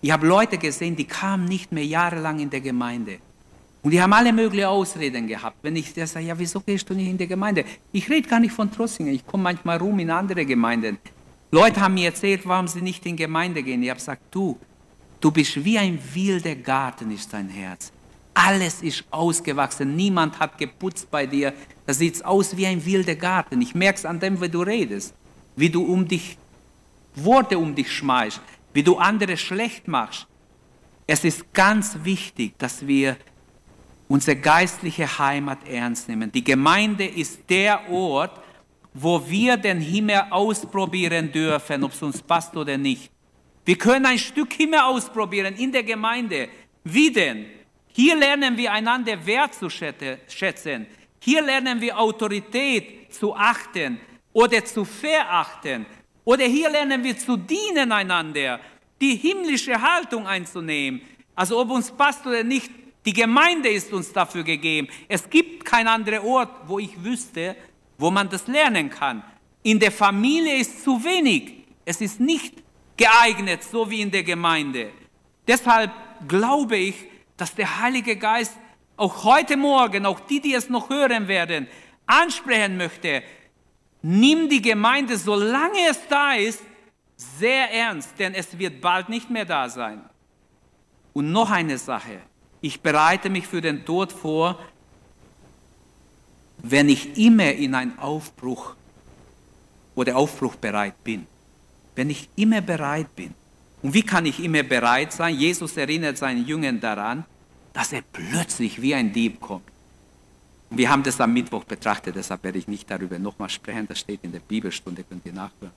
Ich habe Leute gesehen, die kamen nicht mehr jahrelang in der Gemeinde. Und die haben alle möglichen Ausreden gehabt. Wenn ich sage, ja, wieso gehst du nicht in die Gemeinde? Ich rede gar nicht von Trossingen, ich komme manchmal rum in andere Gemeinden. Leute haben mir erzählt, warum sie nicht in die Gemeinde gehen. Ich habe gesagt, du, du bist wie ein wilder Garten, ist dein Herz. Alles ist ausgewachsen. Niemand hat geputzt bei dir. Da sieht es aus wie ein wilder Garten. Ich merke es an dem, wie du redest. Wie du um dich Worte um dich schmeißt. Wie du andere schlecht machst. Es ist ganz wichtig, dass wir unsere geistliche Heimat ernst nehmen. Die Gemeinde ist der Ort, wo wir den Himmel ausprobieren dürfen, ob es uns passt oder nicht. Wir können ein Stück Himmel ausprobieren in der Gemeinde. Wie denn? Hier lernen wir einander wertzuschätzen. Hier lernen wir Autorität zu achten oder zu verachten. Oder hier lernen wir zu dienen einander, die himmlische Haltung einzunehmen. Also ob uns passt oder nicht, die Gemeinde ist uns dafür gegeben. Es gibt keinen anderen Ort, wo ich wüsste, wo man das lernen kann. In der Familie ist zu wenig. Es ist nicht geeignet, so wie in der Gemeinde. Deshalb glaube ich, dass der Heilige Geist auch heute Morgen, auch die, die es noch hören werden, ansprechen möchte. Nimm die Gemeinde, solange es da ist, sehr ernst, denn es wird bald nicht mehr da sein. Und noch eine Sache. Ich bereite mich für den Tod vor, wenn ich immer in einen Aufbruch oder Aufbruch bereit bin. Wenn ich immer bereit bin. Und wie kann ich immer bereit sein? Jesus erinnert seinen Jüngern daran, dass er plötzlich wie ein Dieb kommt. Und wir haben das am Mittwoch betrachtet, deshalb werde ich nicht darüber nochmal sprechen. Das steht in der Bibelstunde, könnt ihr nachhören.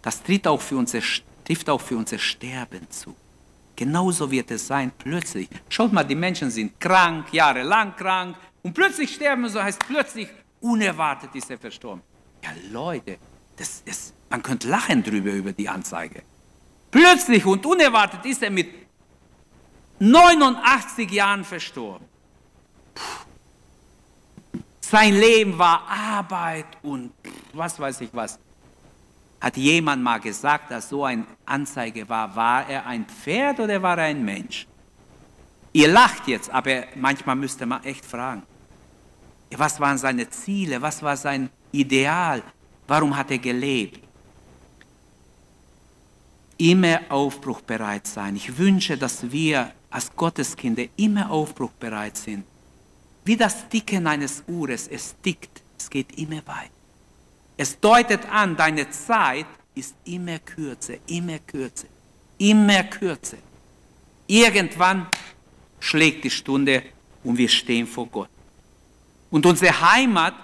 Das trifft auch für unser, trifft auch für unser Sterben zu. Genauso wird es sein, plötzlich. Schaut mal, die Menschen sind krank, jahrelang krank, und plötzlich sterben, so heißt plötzlich, unerwartet ist er verstorben. Ja, Leute, das, das, man könnte lachen drüber über die Anzeige. Plötzlich und unerwartet ist er mit 89 Jahren verstorben. Sein Leben war Arbeit und was weiß ich was. Hat jemand mal gesagt, dass so eine Anzeige war, war er ein Pferd oder war er ein Mensch? Ihr lacht jetzt, aber manchmal müsste man echt fragen. Was waren seine Ziele? Was war sein Ideal? Warum hat er gelebt? Immer aufbruchbereit sein. Ich wünsche, dass wir als Gotteskinder immer aufbruchbereit sind. Wie das Ticken eines Uhres, es tickt, es geht immer weiter. Es deutet an, deine Zeit ist immer kürzer, immer kürzer, immer kürzer. Irgendwann schlägt die Stunde und wir stehen vor Gott. Und unsere Heimat,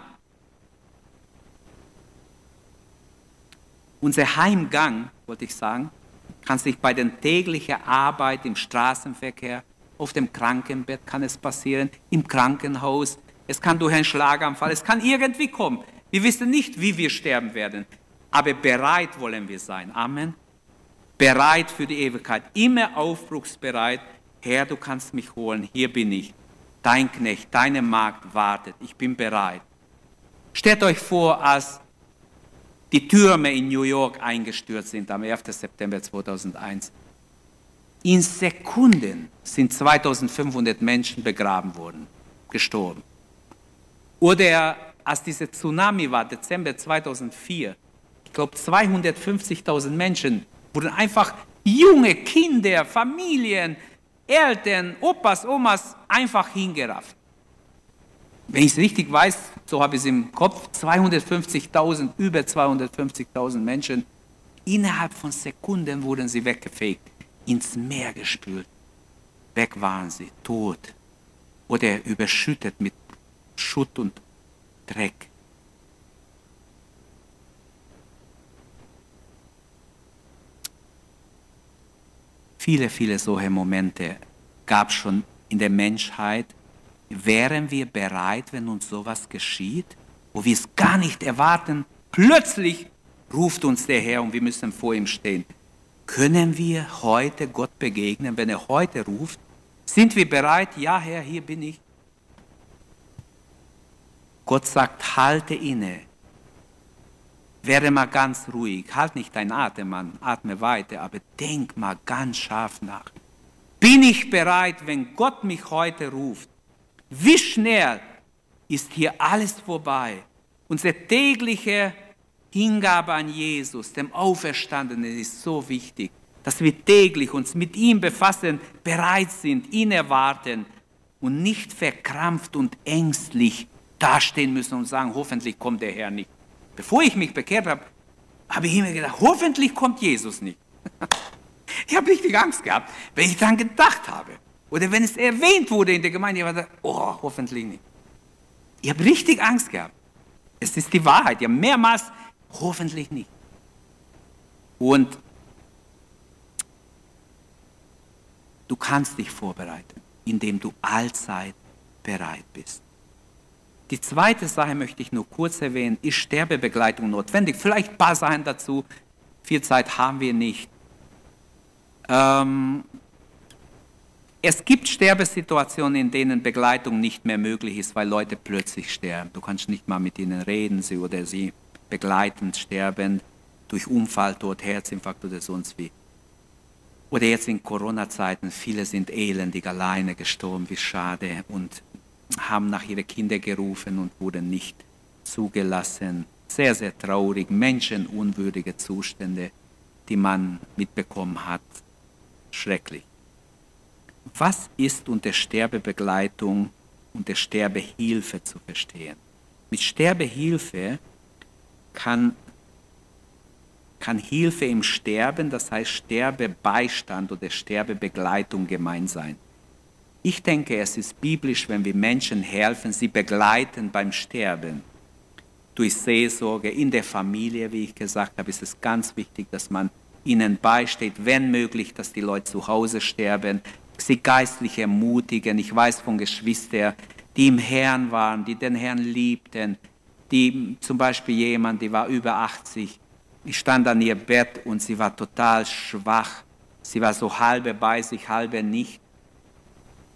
unser Heimgang, wollte ich sagen, kann sich bei der täglichen Arbeit im Straßenverkehr, auf dem Krankenbett kann es passieren, im Krankenhaus, es kann durch einen Schlaganfall, es kann irgendwie kommen. Wir wissen nicht, wie wir sterben werden, aber bereit wollen wir sein. Amen. Bereit für die Ewigkeit, immer aufbruchsbereit. Herr, du kannst mich holen, hier bin ich dein Knecht, deine Magd wartet, ich bin bereit. Stellt euch vor, als die Türme in New York eingestürzt sind am 11. September 2001. In Sekunden sind 2500 Menschen begraben worden, gestorben. Oder als diese Tsunami war, Dezember 2004, ich glaube 250.000 Menschen wurden einfach junge Kinder, Familien, Eltern, Opas, Omas einfach hingerafft. Wenn ich es richtig weiß, so habe ich es im Kopf, 250.000, über 250.000 Menschen, innerhalb von Sekunden wurden sie weggefegt, ins Meer gespült. Weg waren sie, tot oder überschüttet mit Schutt und Dreck. Viele, viele solche Momente gab es schon in der Menschheit. Wären wir bereit, wenn uns sowas geschieht, wo wir es gar nicht erwarten, plötzlich ruft uns der Herr und wir müssen vor ihm stehen. Können wir heute Gott begegnen, wenn er heute ruft? Sind wir bereit? Ja, Herr, hier bin ich. Gott sagt, halte inne, werde mal ganz ruhig, halt nicht deinen Atem an, atme weiter, aber denk mal ganz scharf nach. Bin ich bereit, wenn Gott mich heute ruft? Wie schnell ist hier alles vorbei? Unsere tägliche Hingabe an Jesus, dem Auferstandenen, ist so wichtig, dass wir täglich uns mit ihm befassen, bereit sind, ihn erwarten und nicht verkrampft und ängstlich dastehen müssen und sagen, hoffentlich kommt der Herr nicht. Bevor ich mich bekehrt habe, habe ich immer gedacht, hoffentlich kommt Jesus nicht. Ich habe richtig Angst gehabt, wenn ich daran gedacht habe. Oder wenn es erwähnt wurde in der Gemeinde, habe gedacht, oh, hoffentlich nicht. Ich habe richtig Angst gehabt. Es ist die Wahrheit. Ja, mehrmals, hoffentlich nicht. Und du kannst dich vorbereiten, indem du allzeit bereit bist. Die zweite Sache möchte ich nur kurz erwähnen, ist Sterbebegleitung notwendig. Vielleicht ein paar Sachen dazu. Viel Zeit haben wir nicht. Ähm, es gibt Sterbesituationen, in denen Begleitung nicht mehr möglich ist, weil Leute plötzlich sterben. Du kannst nicht mal mit ihnen reden, sie oder sie begleitend sterben durch Unfall, Tod, Herzinfarkt oder sonst wie. Oder jetzt in Corona-Zeiten, viele sind elendig alleine gestorben, wie schade, und haben nach ihren Kindern gerufen und wurden nicht zugelassen. Sehr, sehr traurig, menschenunwürdige Zustände, die man mitbekommen hat. Schrecklich. Was ist unter Sterbebegleitung und der Sterbehilfe zu verstehen? Mit Sterbehilfe kann, kann Hilfe im Sterben, das heißt Sterbebeistand oder Sterbebegleitung gemeint sein. Ich denke, es ist biblisch, wenn wir Menschen helfen, sie begleiten beim Sterben. Durch Seelsorge in der Familie, wie ich gesagt habe, ist es ganz wichtig, dass man ihnen beisteht, wenn möglich, dass die Leute zu Hause sterben, sie geistlich ermutigen. Ich weiß von Geschwistern, die im Herrn waren, die den Herrn liebten, die zum Beispiel jemand, die war über 80, ich stand an ihr Bett und sie war total schwach. Sie war so halbe bei sich, halbe nicht.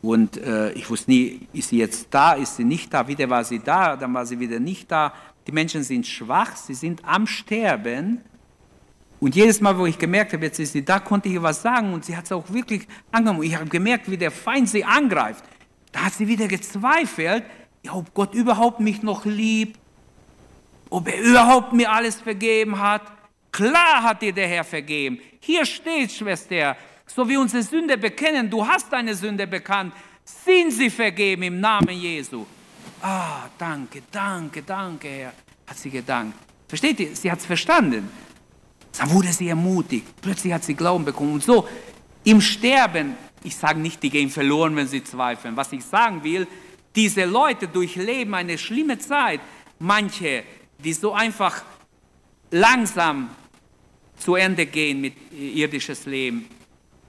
Und äh, ich wusste nie, ist sie jetzt da, ist sie nicht da, wieder war sie da, dann war sie wieder nicht da. Die Menschen sind schwach, sie sind am Sterben und jedes Mal, wo ich gemerkt habe, jetzt ist sie da, konnte ich ihr was sagen und sie hat es auch wirklich angenommen. Ich habe gemerkt, wie der Feind sie angreift. Da hat sie wieder gezweifelt, ob Gott überhaupt mich noch liebt, ob er überhaupt mir alles vergeben hat. Klar hat dir der Herr vergeben. Hier steht, Schwester, so wie unsere Sünde bekennen, du hast deine Sünde bekannt, sind sie vergeben im Namen Jesu. Ah, danke, danke, danke, Herr, hat sie gedankt. Versteht ihr? Sie hat es verstanden. Dann wurde sie ermutigt. Plötzlich hat sie Glauben bekommen. Und so im Sterben, ich sage nicht, die gehen verloren, wenn sie zweifeln. Was ich sagen will, diese Leute durchleben eine schlimme Zeit. Manche, die so einfach langsam zu Ende gehen mit irdisches Leben.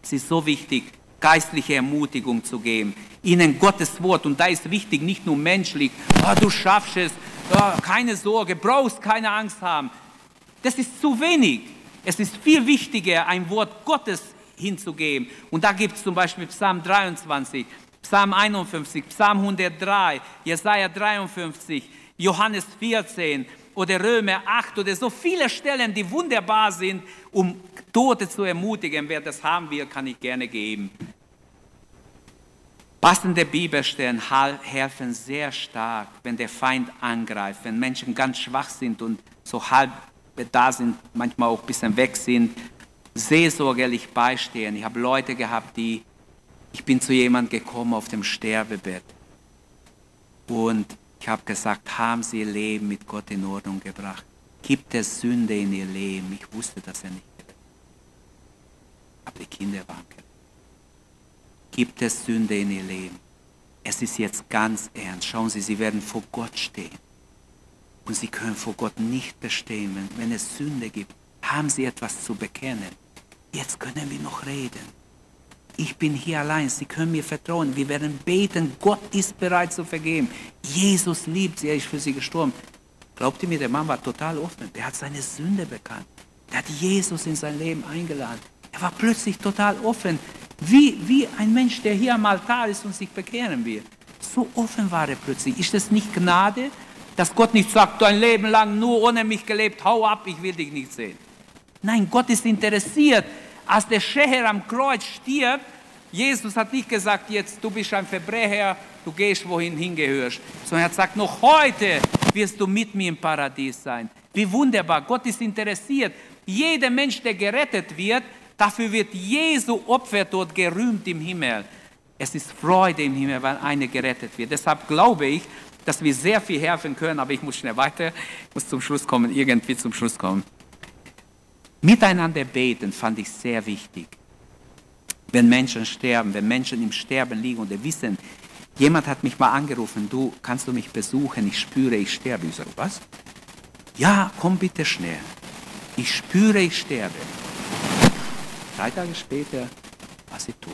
Es ist so wichtig, geistliche Ermutigung zu geben, ihnen Gottes Wort. Und da ist wichtig, nicht nur menschlich, oh, du schaffst es, oh, keine Sorge, brauchst keine Angst haben. Das ist zu wenig. Es ist viel wichtiger, ein Wort Gottes hinzugeben. Und da gibt es zum Beispiel Psalm 23, Psalm 51, Psalm 103, Jesaja 53, Johannes 14 oder Römer 8 oder so viele Stellen, die wunderbar sind, um Tote zu ermutigen. Wer das haben will, kann ich gerne geben. Passende Bibelstellen helfen sehr stark, wenn der Feind angreift, wenn Menschen ganz schwach sind und so halb da sind, manchmal auch ein bisschen weg sind, seelsorgerlich beistehen. Ich habe Leute gehabt, die, ich bin zu jemandem gekommen auf dem Sterbebett und ich habe gesagt, haben Sie Ihr Leben mit Gott in Ordnung gebracht? Gibt es Sünde in Ihr Leben? Ich wusste, dass er nicht Aber die Kinder waren gerettet. Gibt es Sünde in Ihr Leben? Es ist jetzt ganz ernst. Schauen Sie, Sie werden vor Gott stehen. Und sie können vor Gott nicht bestehen. Wenn, wenn es Sünde gibt, haben sie etwas zu bekennen. Jetzt können wir noch reden. Ich bin hier allein. Sie können mir vertrauen. Wir werden beten. Gott ist bereit zu vergeben. Jesus liebt sie. Er ist für sie gestorben. Glaubt ihr mir, der Mann war total offen. Der hat seine Sünde bekannt. Der hat Jesus in sein Leben eingeladen. Er war plötzlich total offen. Wie, wie ein Mensch, der hier am Altar ist und sich bekehren will. So offen war er plötzlich. Ist das nicht Gnade? Dass Gott nicht sagt, dein Leben lang nur ohne mich gelebt, hau ab, ich will dich nicht sehen. Nein, Gott ist interessiert. Als der Scheher am Kreuz stirbt, Jesus hat nicht gesagt, jetzt du bist ein Verbrecher, du gehst wohin hingehörst, sondern er hat gesagt, noch heute wirst du mit mir im Paradies sein. Wie wunderbar, Gott ist interessiert. Jeder Mensch, der gerettet wird, dafür wird Jesu Opfer dort gerühmt im Himmel. Es ist Freude im Himmel, weil einer gerettet wird. Deshalb glaube ich, dass wir sehr viel helfen können, aber ich muss schnell weiter, muss zum Schluss kommen, irgendwie zum Schluss kommen. Miteinander beten fand ich sehr wichtig. wenn Menschen sterben, wenn Menschen im Sterben liegen und wissen, jemand hat mich mal angerufen, du kannst du mich besuchen, ich spüre, ich sterbe. Ich sage, was? Ja, komm bitte schnell. Ich spüre, ich sterbe. Drei Tage später war sie tot.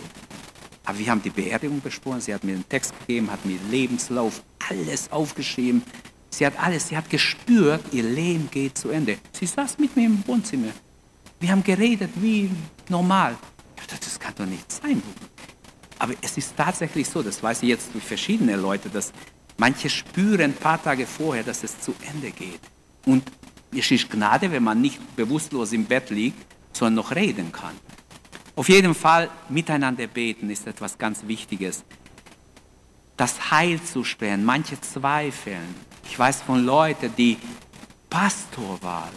Aber wir haben die Beerdigung besprochen, sie hat mir einen Text gegeben, hat mir Lebenslauf, alles aufgeschrieben. Sie hat alles, sie hat gespürt, ihr Leben geht zu Ende. Sie saß mit mir im Wohnzimmer. Wir haben geredet wie normal. Dachte, das kann doch nicht sein. Aber es ist tatsächlich so, das weiß ich jetzt durch verschiedene Leute, dass manche spüren ein paar Tage vorher, dass es zu Ende geht. Und es ist Gnade, wenn man nicht bewusstlos im Bett liegt, sondern noch reden kann. Auf jeden Fall miteinander beten ist etwas ganz Wichtiges. Das Heil zu sprechen, manche zweifeln. Ich weiß von Leuten, die Pastor waren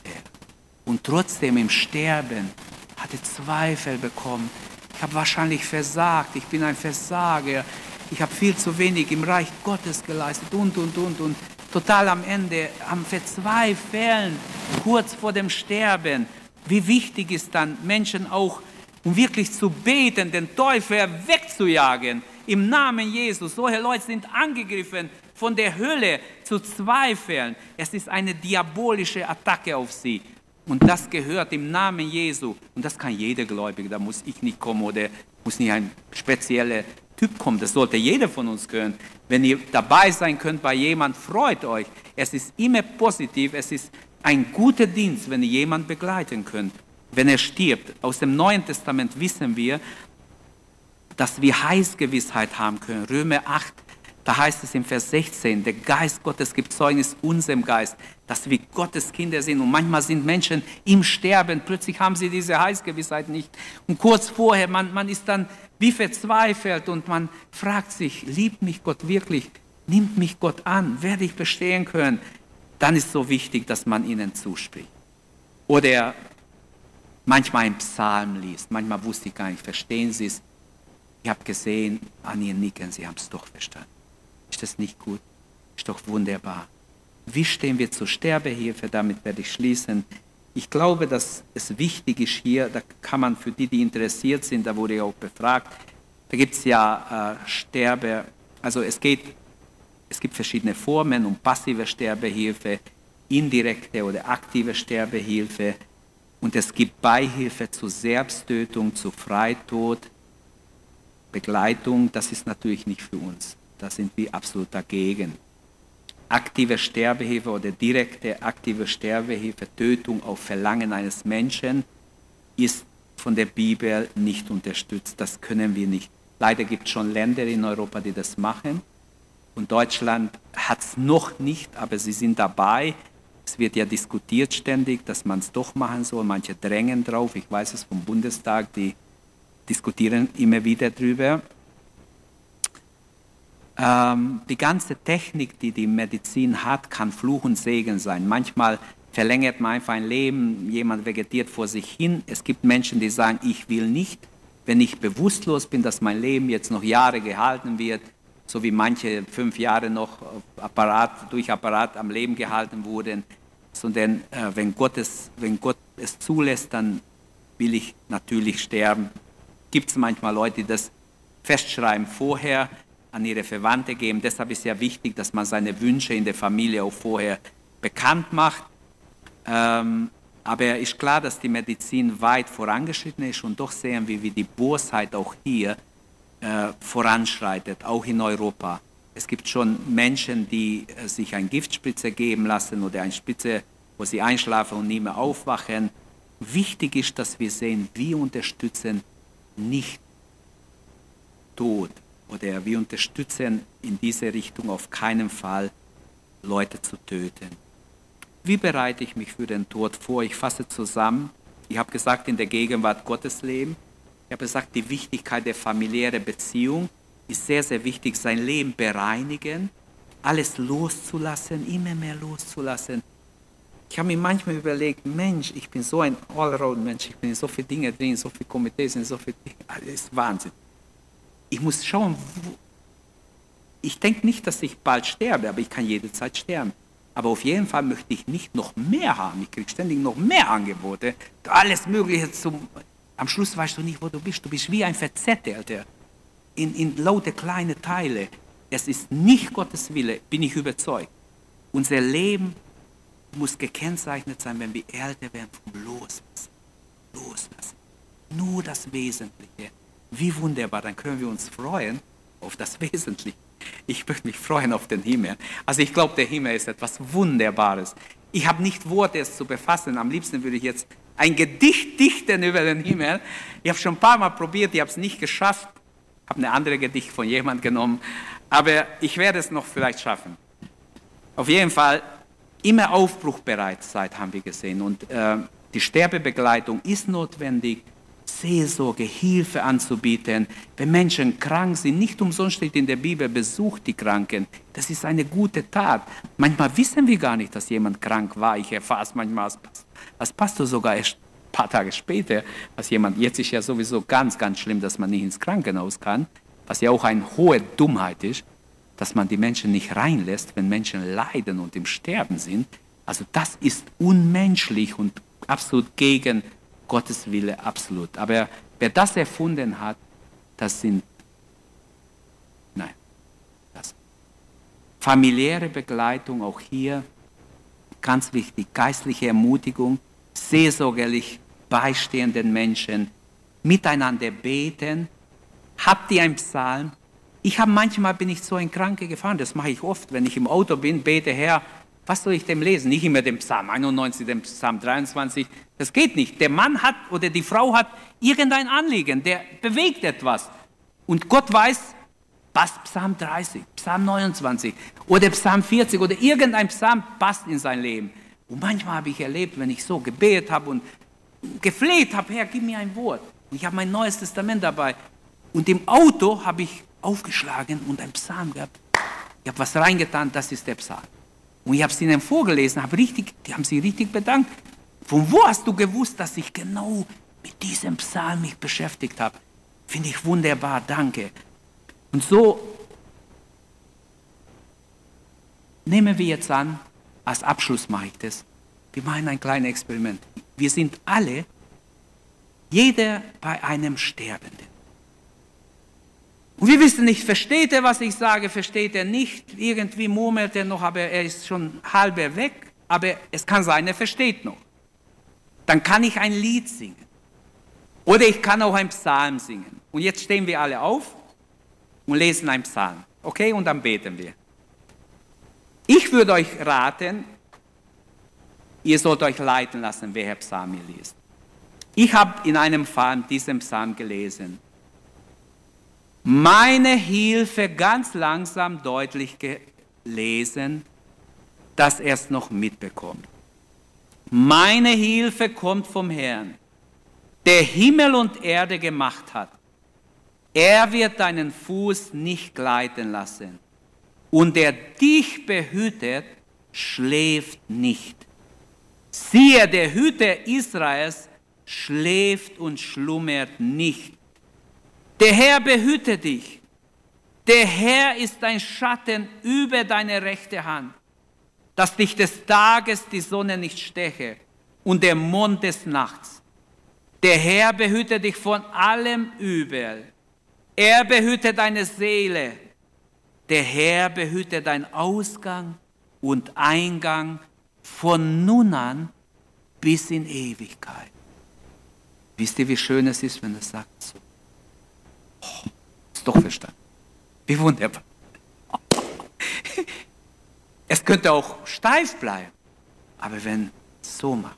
und trotzdem im Sterben hatte Zweifel bekommen. Ich habe wahrscheinlich versagt, ich bin ein Versager, ich habe viel zu wenig im Reich Gottes geleistet und, und, und, und. Total am Ende, am Verzweifeln, kurz vor dem Sterben. Wie wichtig ist dann, Menschen auch um wirklich zu beten, den Teufel wegzujagen. Im Namen Jesus. Solche Leute sind angegriffen von der Hölle zu zweifeln. Es ist eine diabolische Attacke auf sie. Und das gehört im Namen Jesu. Und das kann jeder Gläubige. Da muss ich nicht kommen oder muss nicht ein spezieller Typ kommen. Das sollte jeder von uns können. Wenn ihr dabei sein könnt bei jemand, freut euch. Es ist immer positiv. Es ist ein guter Dienst, wenn ihr jemanden begleiten könnt wenn er stirbt. Aus dem Neuen Testament wissen wir, dass wir Heilsgewissheit haben können. Römer 8, da heißt es im Vers 16, der Geist Gottes gibt Zeugnis unserem Geist, dass wir Gottes Kinder sind. Und manchmal sind Menschen im Sterben, plötzlich haben sie diese Heilsgewissheit nicht. Und kurz vorher, man, man ist dann wie verzweifelt und man fragt sich, liebt mich Gott wirklich? Nimmt mich Gott an? Werde ich bestehen können? Dann ist so wichtig, dass man ihnen zuspricht. Oder manchmal einen Psalm liest. Manchmal wusste ich gar nicht, verstehen Sie es? Ich habe gesehen, an Ihren Nicken, Sie haben es doch verstanden. Ist das nicht gut? Ist doch wunderbar. Wie stehen wir zur Sterbehilfe? Damit werde ich schließen. Ich glaube, dass es wichtig ist hier, da kann man für die, die interessiert sind, da wurde ja auch befragt, da gibt es ja äh, Sterbe, also es geht, es gibt verschiedene Formen um passive Sterbehilfe, indirekte oder aktive Sterbehilfe. Und es gibt Beihilfe zur Selbsttötung, zu Freitod, Begleitung. Das ist natürlich nicht für uns. Da sind wir absolut dagegen. Aktive Sterbehilfe oder direkte aktive Sterbehilfe, Tötung auf Verlangen eines Menschen, ist von der Bibel nicht unterstützt. Das können wir nicht. Leider gibt es schon Länder in Europa, die das machen. Und Deutschland hat es noch nicht, aber sie sind dabei. Es wird ja diskutiert ständig, dass man es doch machen soll. Manche drängen drauf. Ich weiß es vom Bundestag, die diskutieren immer wieder drüber. Ähm, die ganze Technik, die die Medizin hat, kann Fluch und Segen sein. Manchmal verlängert man einfach ein Leben, jemand vegetiert vor sich hin. Es gibt Menschen, die sagen, ich will nicht, wenn ich bewusstlos bin, dass mein Leben jetzt noch Jahre gehalten wird, so wie manche fünf Jahre noch Apparat, durch Apparat am Leben gehalten wurden, sondern äh, wenn, Gott es, wenn Gott es zulässt, dann will ich natürlich sterben. Gibt es manchmal Leute, die das festschreiben vorher, an ihre Verwandte geben. Deshalb ist ja wichtig, dass man seine Wünsche in der Familie auch vorher bekannt macht. Ähm, aber ist klar, dass die Medizin weit vorangeschritten ist und doch sehen wir, wie die Bosheit auch hier äh, voranschreitet, auch in Europa. Es gibt schon Menschen, die äh, sich eine Giftspritze geben lassen oder eine Spritze, wo sie einschlafen und nie mehr aufwachen. Wichtig ist, dass wir sehen, wir unterstützen nicht Tod oder wir unterstützen in diese Richtung auf keinen Fall Leute zu töten. Wie bereite ich mich für den Tod vor? Ich fasse zusammen. Ich habe gesagt, in der Gegenwart Gottes leben. Ich habe gesagt, die Wichtigkeit der familiären Beziehung ist sehr, sehr wichtig. Sein Leben bereinigen, alles loszulassen, immer mehr loszulassen. Ich habe mir manchmal überlegt, Mensch, ich bin so ein Allround-Mensch, ich bin in so viele Dinge drin, in so viele Komitees, in so viele Dinge. Ist Wahnsinn. Ich muss schauen, ich denke nicht, dass ich bald sterbe, aber ich kann jederzeit sterben. Aber auf jeden Fall möchte ich nicht noch mehr haben. Ich kriege ständig noch mehr Angebote, alles Mögliche zum Am Schluss weißt du nicht, wo du bist. Du bist wie ein Verzettelter in, in laute kleine Teile. Es ist nicht Gottes Wille, bin ich überzeugt. Unser Leben muss gekennzeichnet sein, wenn wir älter werden, vom Loslassen. Loslassen. Nur das Wesentliche. Wie wunderbar, dann können wir uns freuen auf das Wesentliche. Ich möchte mich freuen auf den Himmel. Also ich glaube, der Himmel ist etwas Wunderbares. Ich habe nicht Worte, es zu befassen. Am liebsten würde ich jetzt ein Gedicht dichten über den Himmel. Ich habe schon ein paar Mal probiert, ich habe es nicht geschafft. Ich habe eine andere Gedicht von jemand genommen. Aber ich werde es noch vielleicht schaffen. Auf jeden Fall, immer aufbruchbereit seid, haben wir gesehen. Und äh, die Sterbebegleitung ist notwendig. Seelsorge, Hilfe anzubieten. Wenn Menschen krank sind, nicht umsonst steht in der Bibel, besucht die Kranken. Das ist eine gute Tat. Manchmal wissen wir gar nicht, dass jemand krank war. Ich erfahre es manchmal als, als Pastor sogar erst ein paar Tage später, was jemand, jetzt ist ja sowieso ganz, ganz schlimm, dass man nicht ins Krankenhaus kann, was ja auch eine hohe Dummheit ist, dass man die Menschen nicht reinlässt, wenn Menschen leiden und im Sterben sind. Also das ist unmenschlich und absolut gegen Gottes Wille absolut. Aber wer das erfunden hat, das sind, nein, das. Familiäre Begleitung auch hier, ganz wichtig, geistliche Ermutigung, seelsorgerlich beistehenden Menschen, miteinander beten. Habt ihr einen Psalm? Ich habe manchmal bin ich so ein Kranke gefahren, das mache ich oft, wenn ich im Auto bin, bete Herr, was soll ich dem lesen? Nicht immer den Psalm 91, den Psalm 23. Das geht nicht. Der Mann hat oder die Frau hat irgendein Anliegen, der bewegt etwas. Und Gott weiß, passt Psalm 30, Psalm 29 oder Psalm 40 oder irgendein Psalm passt in sein Leben. Und manchmal habe ich erlebt, wenn ich so gebetet habe und gefleht habe, Herr, gib mir ein Wort. Und ich habe mein Neues Testament dabei. Und im Auto habe ich aufgeschlagen und ein Psalm gehabt. Ich habe was reingetan, das ist der Psalm. Und ich habe es ihnen vorgelesen, habe richtig, die haben sich richtig bedankt. Von wo hast du gewusst, dass ich genau mit diesem Psalm mich beschäftigt habe? Finde ich wunderbar, danke. Und so nehmen wir jetzt an, als Abschluss mache ich das, wir machen ein kleines Experiment. Wir sind alle, jeder bei einem Sterbenden. Und wir wissen nicht, versteht er, was ich sage, versteht er nicht. Irgendwie murmelt er noch, aber er ist schon halber weg. Aber es kann sein, er versteht noch. Dann kann ich ein Lied singen. Oder ich kann auch ein Psalm singen. Und jetzt stehen wir alle auf und lesen einen Psalm. Okay, und dann beten wir. Ich würde euch raten, ihr sollt euch leiten lassen, welcher Psalm ihr liest. Ich habe in einem Psalm diesen Psalm gelesen meine Hilfe ganz langsam deutlich gelesen, dass er es noch mitbekommt. Meine Hilfe kommt vom Herrn, der Himmel und Erde gemacht hat. Er wird deinen Fuß nicht gleiten lassen. Und der dich behütet, schläft nicht. Siehe, der Hüter Israels schläft und schlummert nicht. Der Herr behüte dich. Der Herr ist dein Schatten über deine rechte Hand, dass dich des Tages die Sonne nicht steche und der Mond des Nachts. Der Herr behüte dich von allem Übel. Er behüte deine Seele. Der Herr behüte dein Ausgang und Eingang von nun an bis in Ewigkeit. Wisst ihr, wie schön es ist, wenn es sagt so? Oh, ist doch verstanden. Wie wunderbar. Es könnte auch steif bleiben, aber wenn es so macht,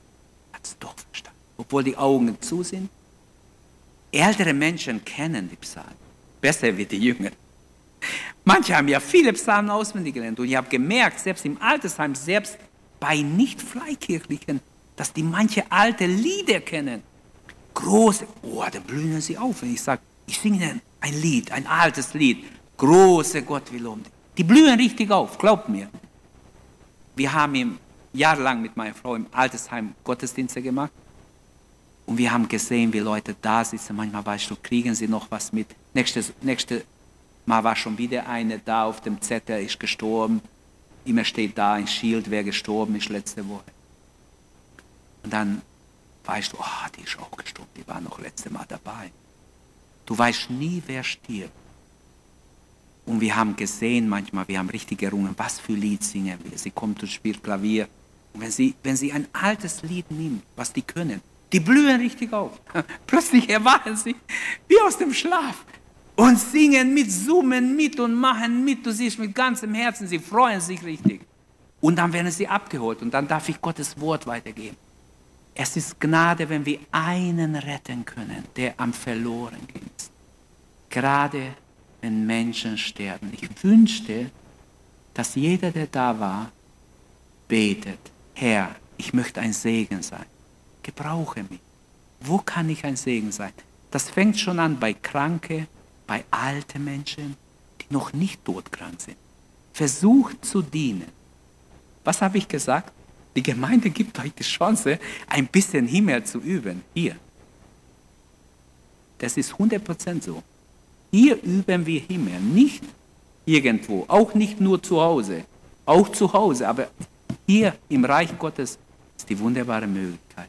hat es doch verstanden. Obwohl die Augen zu sind. Ältere Menschen kennen die Psalmen besser wie die Jünger. Manche haben ja viele Psalmen auswendig gelernt und ich habe gemerkt, selbst im Altersheim, selbst bei nicht Freikirchlichen, dass die manche alte Lieder kennen. Große, oh, da blühen sie auf, wenn ich sage, ich singe ihnen ein Lied, ein altes Lied. Große Gott will um. Die blühen richtig auf, glaubt mir. Wir haben im jahrelang mit meiner Frau im Altersheim Gottesdienste gemacht. Und wir haben gesehen, wie Leute da sitzen. Manchmal weißt du, kriegen sie noch was mit. Nächstes, nächste Mal war schon wieder eine da auf dem Zettel, ist gestorben. Immer steht da ein Schild, wer gestorben ist letzte Woche. Und dann weißt du, oh, die ist auch gestorben, die war noch letzte Mal dabei. Du weißt nie, wer stirbt. Und wir haben gesehen manchmal, wir haben richtig gerungen, was für Lied singen wir. Sie kommt und spielt Klavier. Und wenn sie, wenn sie ein altes Lied nimmt, was die können, die blühen richtig auf. Plötzlich erwachen sie wie aus dem Schlaf und singen mit, summen mit und machen mit. Du siehst mit ganzem Herzen, sie freuen sich richtig. Und dann werden sie abgeholt und dann darf ich Gottes Wort weitergeben. Es ist Gnade, wenn wir einen retten können, der am verloren ist. Gerade wenn Menschen sterben. Ich wünschte, dass jeder, der da war, betet, Herr, ich möchte ein Segen sein. Gebrauche mich. Wo kann ich ein Segen sein? Das fängt schon an bei Kranke, bei alten Menschen, die noch nicht todkrank sind. Versucht zu dienen. Was habe ich gesagt? Die Gemeinde gibt euch die Chance, ein bisschen Himmel zu üben. Hier. Das ist 100% so. Hier üben wir Himmel, nicht irgendwo, auch nicht nur zu Hause, auch zu Hause, aber hier im Reich Gottes ist die wunderbare Möglichkeit.